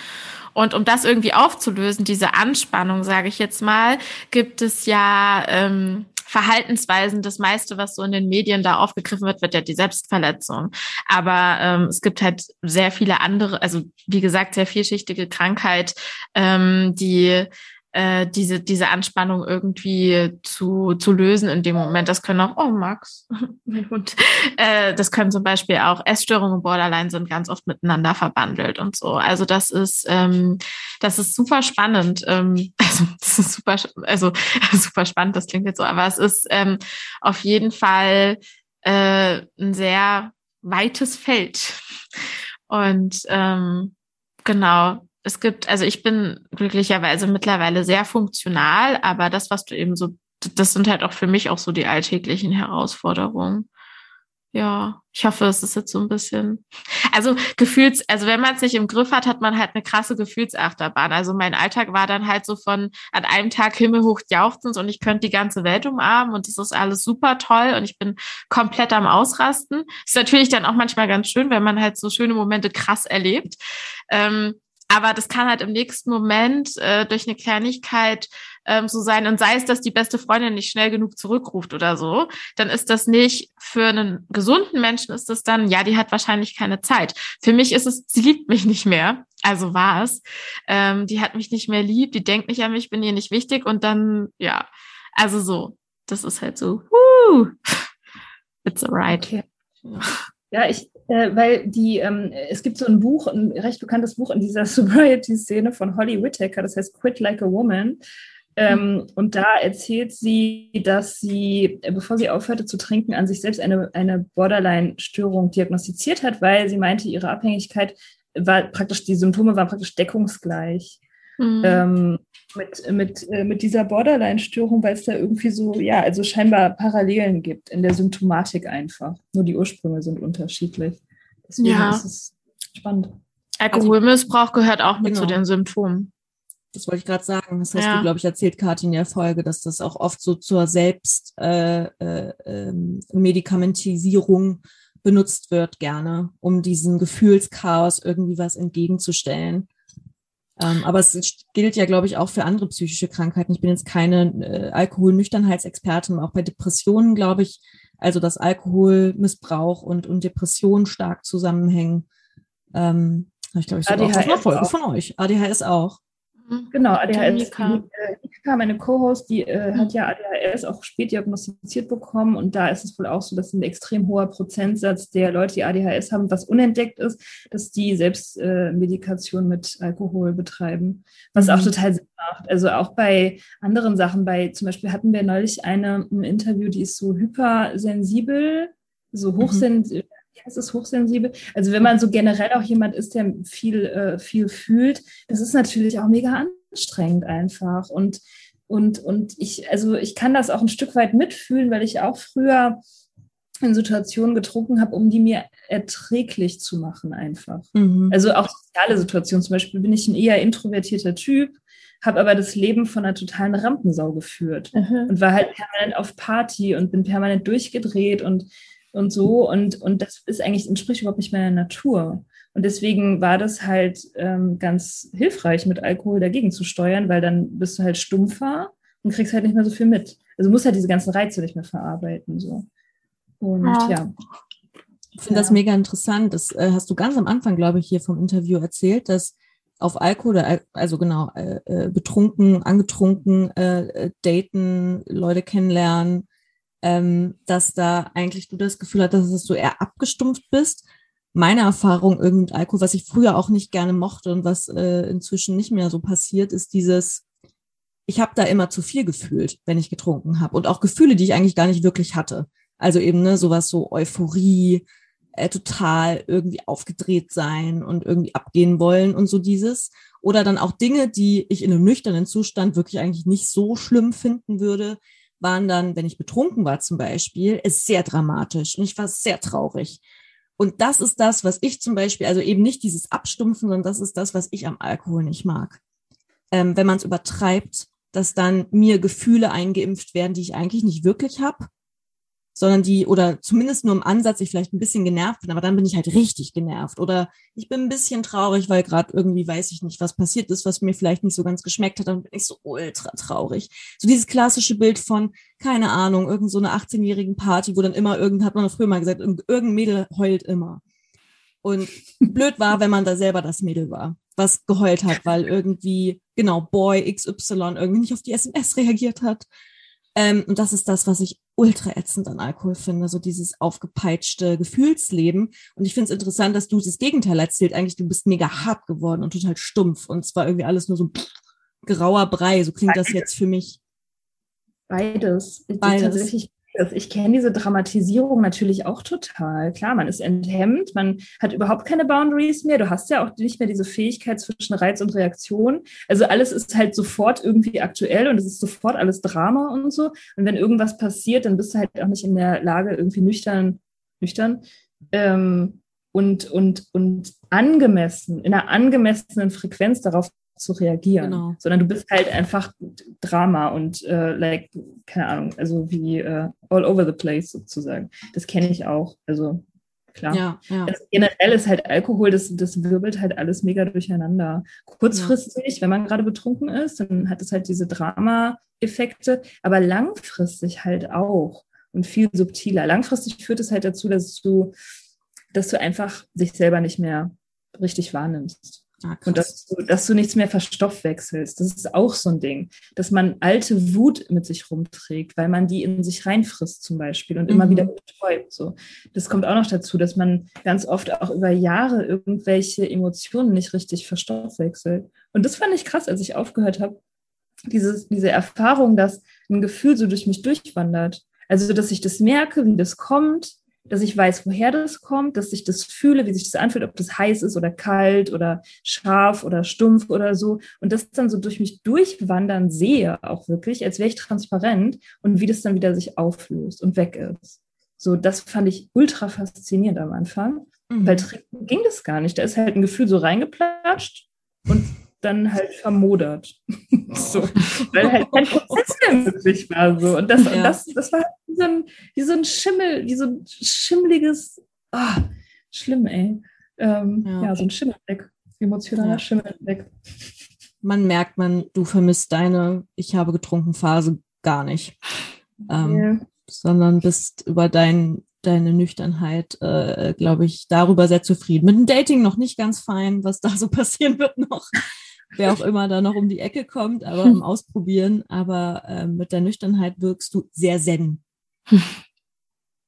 Und um das irgendwie aufzulösen, diese Anspannung, sage ich jetzt mal, gibt es ja ähm, Verhaltensweisen. Das meiste, was so in den Medien da aufgegriffen wird, wird ja die Selbstverletzung. Aber ähm, es gibt halt sehr viele andere, also wie gesagt, sehr vielschichtige Krankheit, ähm, die äh, diese, diese Anspannung irgendwie zu, zu lösen in dem Moment. Das können auch, oh Max, mein Hund, äh, das können zum Beispiel auch Essstörungen und Borderline sind ganz oft miteinander verbandelt und so. Also das ist, ähm, das ist super spannend. Ähm, also das ist super, also super spannend, das klingt jetzt so, aber es ist ähm, auf jeden Fall äh, ein sehr weites Feld. Und ähm, genau, es gibt, also ich bin glücklicherweise mittlerweile sehr funktional, aber das, was du eben so, das sind halt auch für mich auch so die alltäglichen Herausforderungen. Ja, ich hoffe, es ist jetzt so ein bisschen. Also Gefühls, also wenn man es nicht im Griff hat, hat man halt eine krasse Gefühlsachterbahn. Also mein Alltag war dann halt so von an einem Tag himmelhoch jauchzend und ich könnte die ganze Welt umarmen und das ist alles super toll und ich bin komplett am Ausrasten. Ist natürlich dann auch manchmal ganz schön, wenn man halt so schöne Momente krass erlebt. Ähm, aber das kann halt im nächsten Moment äh, durch eine Kleinigkeit ähm, so sein. Und sei es, dass die beste Freundin nicht schnell genug zurückruft oder so, dann ist das nicht für einen gesunden Menschen ist das dann, ja, die hat wahrscheinlich keine Zeit. Für mich ist es, sie liebt mich nicht mehr. Also war es. Ähm, die hat mich nicht mehr lieb, die denkt nicht an mich, bin ihr nicht wichtig. Und dann, ja, also so. Das ist halt so, whoo, it's alright. Okay. Ja, ich, äh, weil die, ähm, es gibt so ein Buch, ein recht bekanntes Buch in dieser Sobriety-Szene von Holly Whittaker, das heißt Quit Like a Woman. Ähm. Und da erzählt sie, dass sie, äh, bevor sie aufhörte zu trinken, an sich selbst eine, eine Borderline-Störung diagnostiziert hat, weil sie meinte, ihre Abhängigkeit war praktisch, die Symptome waren praktisch deckungsgleich. Mhm. Ähm, mit, mit, äh, mit dieser Borderline-Störung, weil es da irgendwie so, ja, also scheinbar Parallelen gibt in der Symptomatik einfach. Nur die Ursprünge sind unterschiedlich. Deswegen ja. ist es spannend. Alkoholmissbrauch gehört auch mit genau. zu den Symptomen. Das wollte ich gerade sagen. Das hast ja. du, glaube ich, erzählt, Kathi, in der Folge, dass das auch oft so zur Selbstmedikamentisierung äh, äh, benutzt wird, gerne, um diesem Gefühlschaos irgendwie was entgegenzustellen. Ähm, aber es gilt ja, glaube ich, auch für andere psychische Krankheiten. Ich bin jetzt keine äh, Alkoholnüchternheitsexpertin, auch bei Depressionen, glaube ich, also dass Alkoholmissbrauch und, und Depression stark zusammenhängen. Ähm, ich glaube, ich sogar auch eine Folge von euch. ADHS auch. Mhm. Genau, ADHS meine Co-Host, die äh, hat ja ADHS auch spät diagnostiziert bekommen und da ist es wohl auch so, dass ein extrem hoher Prozentsatz der Leute, die ADHS haben, was unentdeckt ist, dass die selbst äh, Medikation mit Alkohol betreiben, was mhm. auch total Sinn macht. Also auch bei anderen Sachen, bei zum Beispiel hatten wir neulich eine ein Interview, die ist so hypersensibel, so mhm. hochsensibel. Mhm heißt es hochsensibel? Also wenn man so generell auch jemand ist, der viel, äh, viel fühlt, das ist natürlich auch mega anstrengend einfach. Und, und, und ich, also ich kann das auch ein Stück weit mitfühlen, weil ich auch früher in Situationen getrunken habe, um die mir erträglich zu machen einfach. Mhm. Also auch soziale Situationen. Zum Beispiel bin ich ein eher introvertierter Typ, habe aber das Leben von einer totalen Rampensau geführt mhm. und war halt permanent auf Party und bin permanent durchgedreht und und so. Und, und das ist eigentlich, entspricht überhaupt nicht meiner Natur. Und deswegen war das halt ähm, ganz hilfreich, mit Alkohol dagegen zu steuern, weil dann bist du halt stumpfer und kriegst halt nicht mehr so viel mit. Also musst halt diese ganzen Reize nicht mehr verarbeiten. So. Und ja. ja. Ich finde ja. das mega interessant. Das äh, hast du ganz am Anfang, glaube ich, hier vom Interview erzählt, dass auf Alkohol, also genau, äh, äh, betrunken, angetrunken, äh, äh, daten, Leute kennenlernen, ähm, dass da eigentlich du das Gefühl hattest, dass du eher abgestumpft bist. Meine Erfahrung irgendein Alkohol, was ich früher auch nicht gerne mochte und was äh, inzwischen nicht mehr so passiert, ist dieses, ich habe da immer zu viel gefühlt, wenn ich getrunken habe. Und auch Gefühle, die ich eigentlich gar nicht wirklich hatte. Also eben ne, sowas so Euphorie, äh, total irgendwie aufgedreht sein und irgendwie abgehen wollen und so dieses. Oder dann auch Dinge, die ich in einem nüchternen Zustand wirklich eigentlich nicht so schlimm finden würde, waren dann, wenn ich betrunken war zum Beispiel, ist sehr dramatisch und ich war sehr traurig. Und das ist das, was ich zum Beispiel, also eben nicht dieses Abstumpfen, sondern das ist das, was ich am Alkohol nicht mag. Ähm, wenn man es übertreibt, dass dann mir Gefühle eingeimpft werden, die ich eigentlich nicht wirklich habe sondern die, oder zumindest nur im Ansatz, ich vielleicht ein bisschen genervt bin, aber dann bin ich halt richtig genervt. Oder ich bin ein bisschen traurig, weil gerade irgendwie weiß ich nicht, was passiert ist, was mir vielleicht nicht so ganz geschmeckt hat, dann bin ich so ultra traurig. So dieses klassische Bild von, keine Ahnung, irgend so eine 18-jährigen Party, wo dann immer irgend, hat man früher mal gesagt, irgendein Mädel heult immer. Und blöd war, wenn man da selber das Mädel war, was geheult hat, weil irgendwie, genau, Boy XY irgendwie nicht auf die SMS reagiert hat. Ähm, und das ist das, was ich ultra ätzend an Alkohol finde, so dieses aufgepeitschte Gefühlsleben. Und ich finde es interessant, dass du das Gegenteil erzählt. Eigentlich, du bist mega hart geworden und total stumpf. Und zwar irgendwie alles nur so pff, grauer Brei. So klingt das jetzt für mich. Beides. Beides. Tatsächlich ich kenne diese Dramatisierung natürlich auch total. Klar, man ist enthemmt, man hat überhaupt keine Boundaries mehr. Du hast ja auch nicht mehr diese Fähigkeit zwischen Reiz und Reaktion. Also alles ist halt sofort irgendwie aktuell und es ist sofort alles Drama und so. Und wenn irgendwas passiert, dann bist du halt auch nicht in der Lage, irgendwie nüchtern, nüchtern ähm, und, und, und angemessen, in einer angemessenen Frequenz darauf zu reagieren, genau. sondern du bist halt einfach Drama und äh, like, keine Ahnung, also wie äh, all over the place sozusagen. Das kenne ich auch. Also klar. Ja, ja. Also generell ist halt Alkohol, das, das wirbelt halt alles mega durcheinander. Kurzfristig, ja. wenn man gerade betrunken ist, dann hat es halt diese Drama-Effekte, aber langfristig halt auch und viel subtiler. Langfristig führt es halt dazu, dass du, dass du einfach sich selber nicht mehr richtig wahrnimmst. Ah, und dass du, dass du nichts mehr verstoffwechselst. Das ist auch so ein Ding, dass man alte Wut mit sich rumträgt, weil man die in sich reinfrisst zum Beispiel und mhm. immer wieder betäubt. So. Das kommt auch noch dazu, dass man ganz oft auch über Jahre irgendwelche Emotionen nicht richtig verstoffwechselt. Und das fand ich krass, als ich aufgehört habe. Diese, diese Erfahrung, dass ein Gefühl so durch mich durchwandert. Also, dass ich das merke, wie das kommt, dass ich weiß, woher das kommt, dass ich das fühle, wie sich das anfühlt, ob das heiß ist oder kalt oder scharf oder stumpf oder so. Und das dann so durch mich durchwandern sehe, auch wirklich, als wäre ich transparent und wie das dann wieder sich auflöst und weg ist. So, das fand ich ultra faszinierend am Anfang, mhm. weil trinken ging das gar nicht. Da ist halt ein Gefühl so reingeplatscht und dann halt vermodert. so, weil halt kein Prozess mehr möglich war. So. Und das, ja. und das, das war so, ein, wie so ein Schimmel, wie so ein schimmliges, ah, schlimm, ey. Ähm, ja. ja. so ein Schimmeldeck, emotionaler ja. Schimmeldeck. Man merkt, man, du vermisst deine Ich habe getrunken Phase gar nicht. Ähm, yeah. Sondern bist über dein, deine Nüchternheit, äh, glaube ich, darüber sehr zufrieden. Mit dem Dating noch nicht ganz fein, was da so passieren wird noch. wer auch immer da noch um die Ecke kommt, aber im Ausprobieren. Aber äh, mit der Nüchternheit wirkst du sehr zen.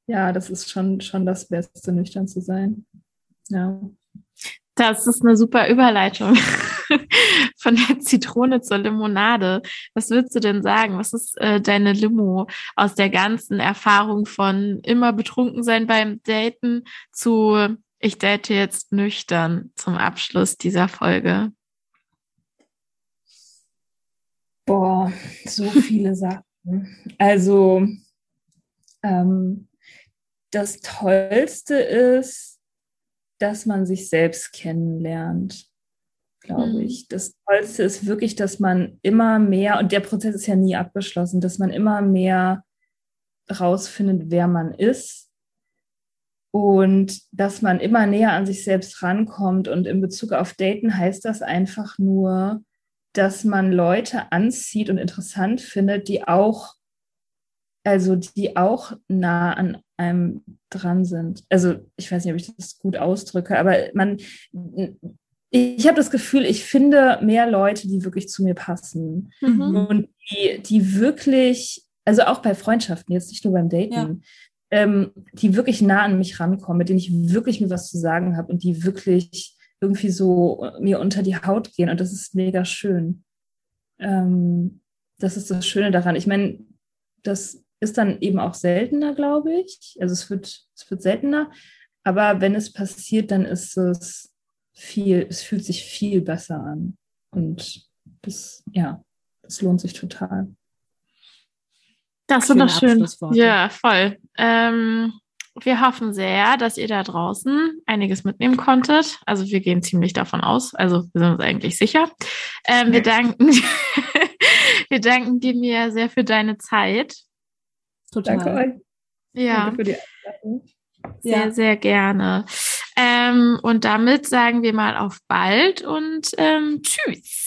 Ja, das ist schon, schon das Beste, nüchtern zu sein. Ja. Das ist eine super Überleitung von der Zitrone zur Limonade. Was würdest du denn sagen? Was ist äh, deine Limo aus der ganzen Erfahrung von immer betrunken sein beim Daten zu ich date jetzt nüchtern zum Abschluss dieser Folge? Boah, so viele Sachen. Also, ähm, das Tollste ist, dass man sich selbst kennenlernt, glaube mhm. ich. Das Tollste ist wirklich, dass man immer mehr, und der Prozess ist ja nie abgeschlossen, dass man immer mehr rausfindet, wer man ist und dass man immer näher an sich selbst rankommt. Und in Bezug auf Daten heißt das einfach nur, dass man Leute anzieht und interessant findet, die auch, also die auch nah an einem dran sind. Also ich weiß nicht, ob ich das gut ausdrücke, aber man, ich habe das Gefühl, ich finde mehr Leute, die wirklich zu mir passen mhm. und die, die wirklich, also auch bei Freundschaften, jetzt nicht nur beim Daten, ja. ähm, die wirklich nah an mich rankommen, mit denen ich wirklich mir was zu sagen habe und die wirklich irgendwie so mir unter die Haut gehen und das ist mega schön. Ähm, das ist das Schöne daran. Ich meine, das ist dann eben auch seltener, glaube ich. Also es wird, es wird seltener. Aber wenn es passiert, dann ist es viel, es fühlt sich viel besser an. Und das, ja, das lohnt sich total. Das ist doch schön. Ja, voll. Ähm, wir hoffen sehr, dass ihr da draußen einiges mitnehmen konntet. Also wir gehen ziemlich davon aus. Also wir sind uns eigentlich sicher. Ähm, wir danken, wir danken dir mir sehr für deine Zeit. Total. Danke euch. Ja. Danke für die Einladung. Sehr, ja. sehr gerne. Ähm, und damit sagen wir mal auf bald und ähm, tschüss.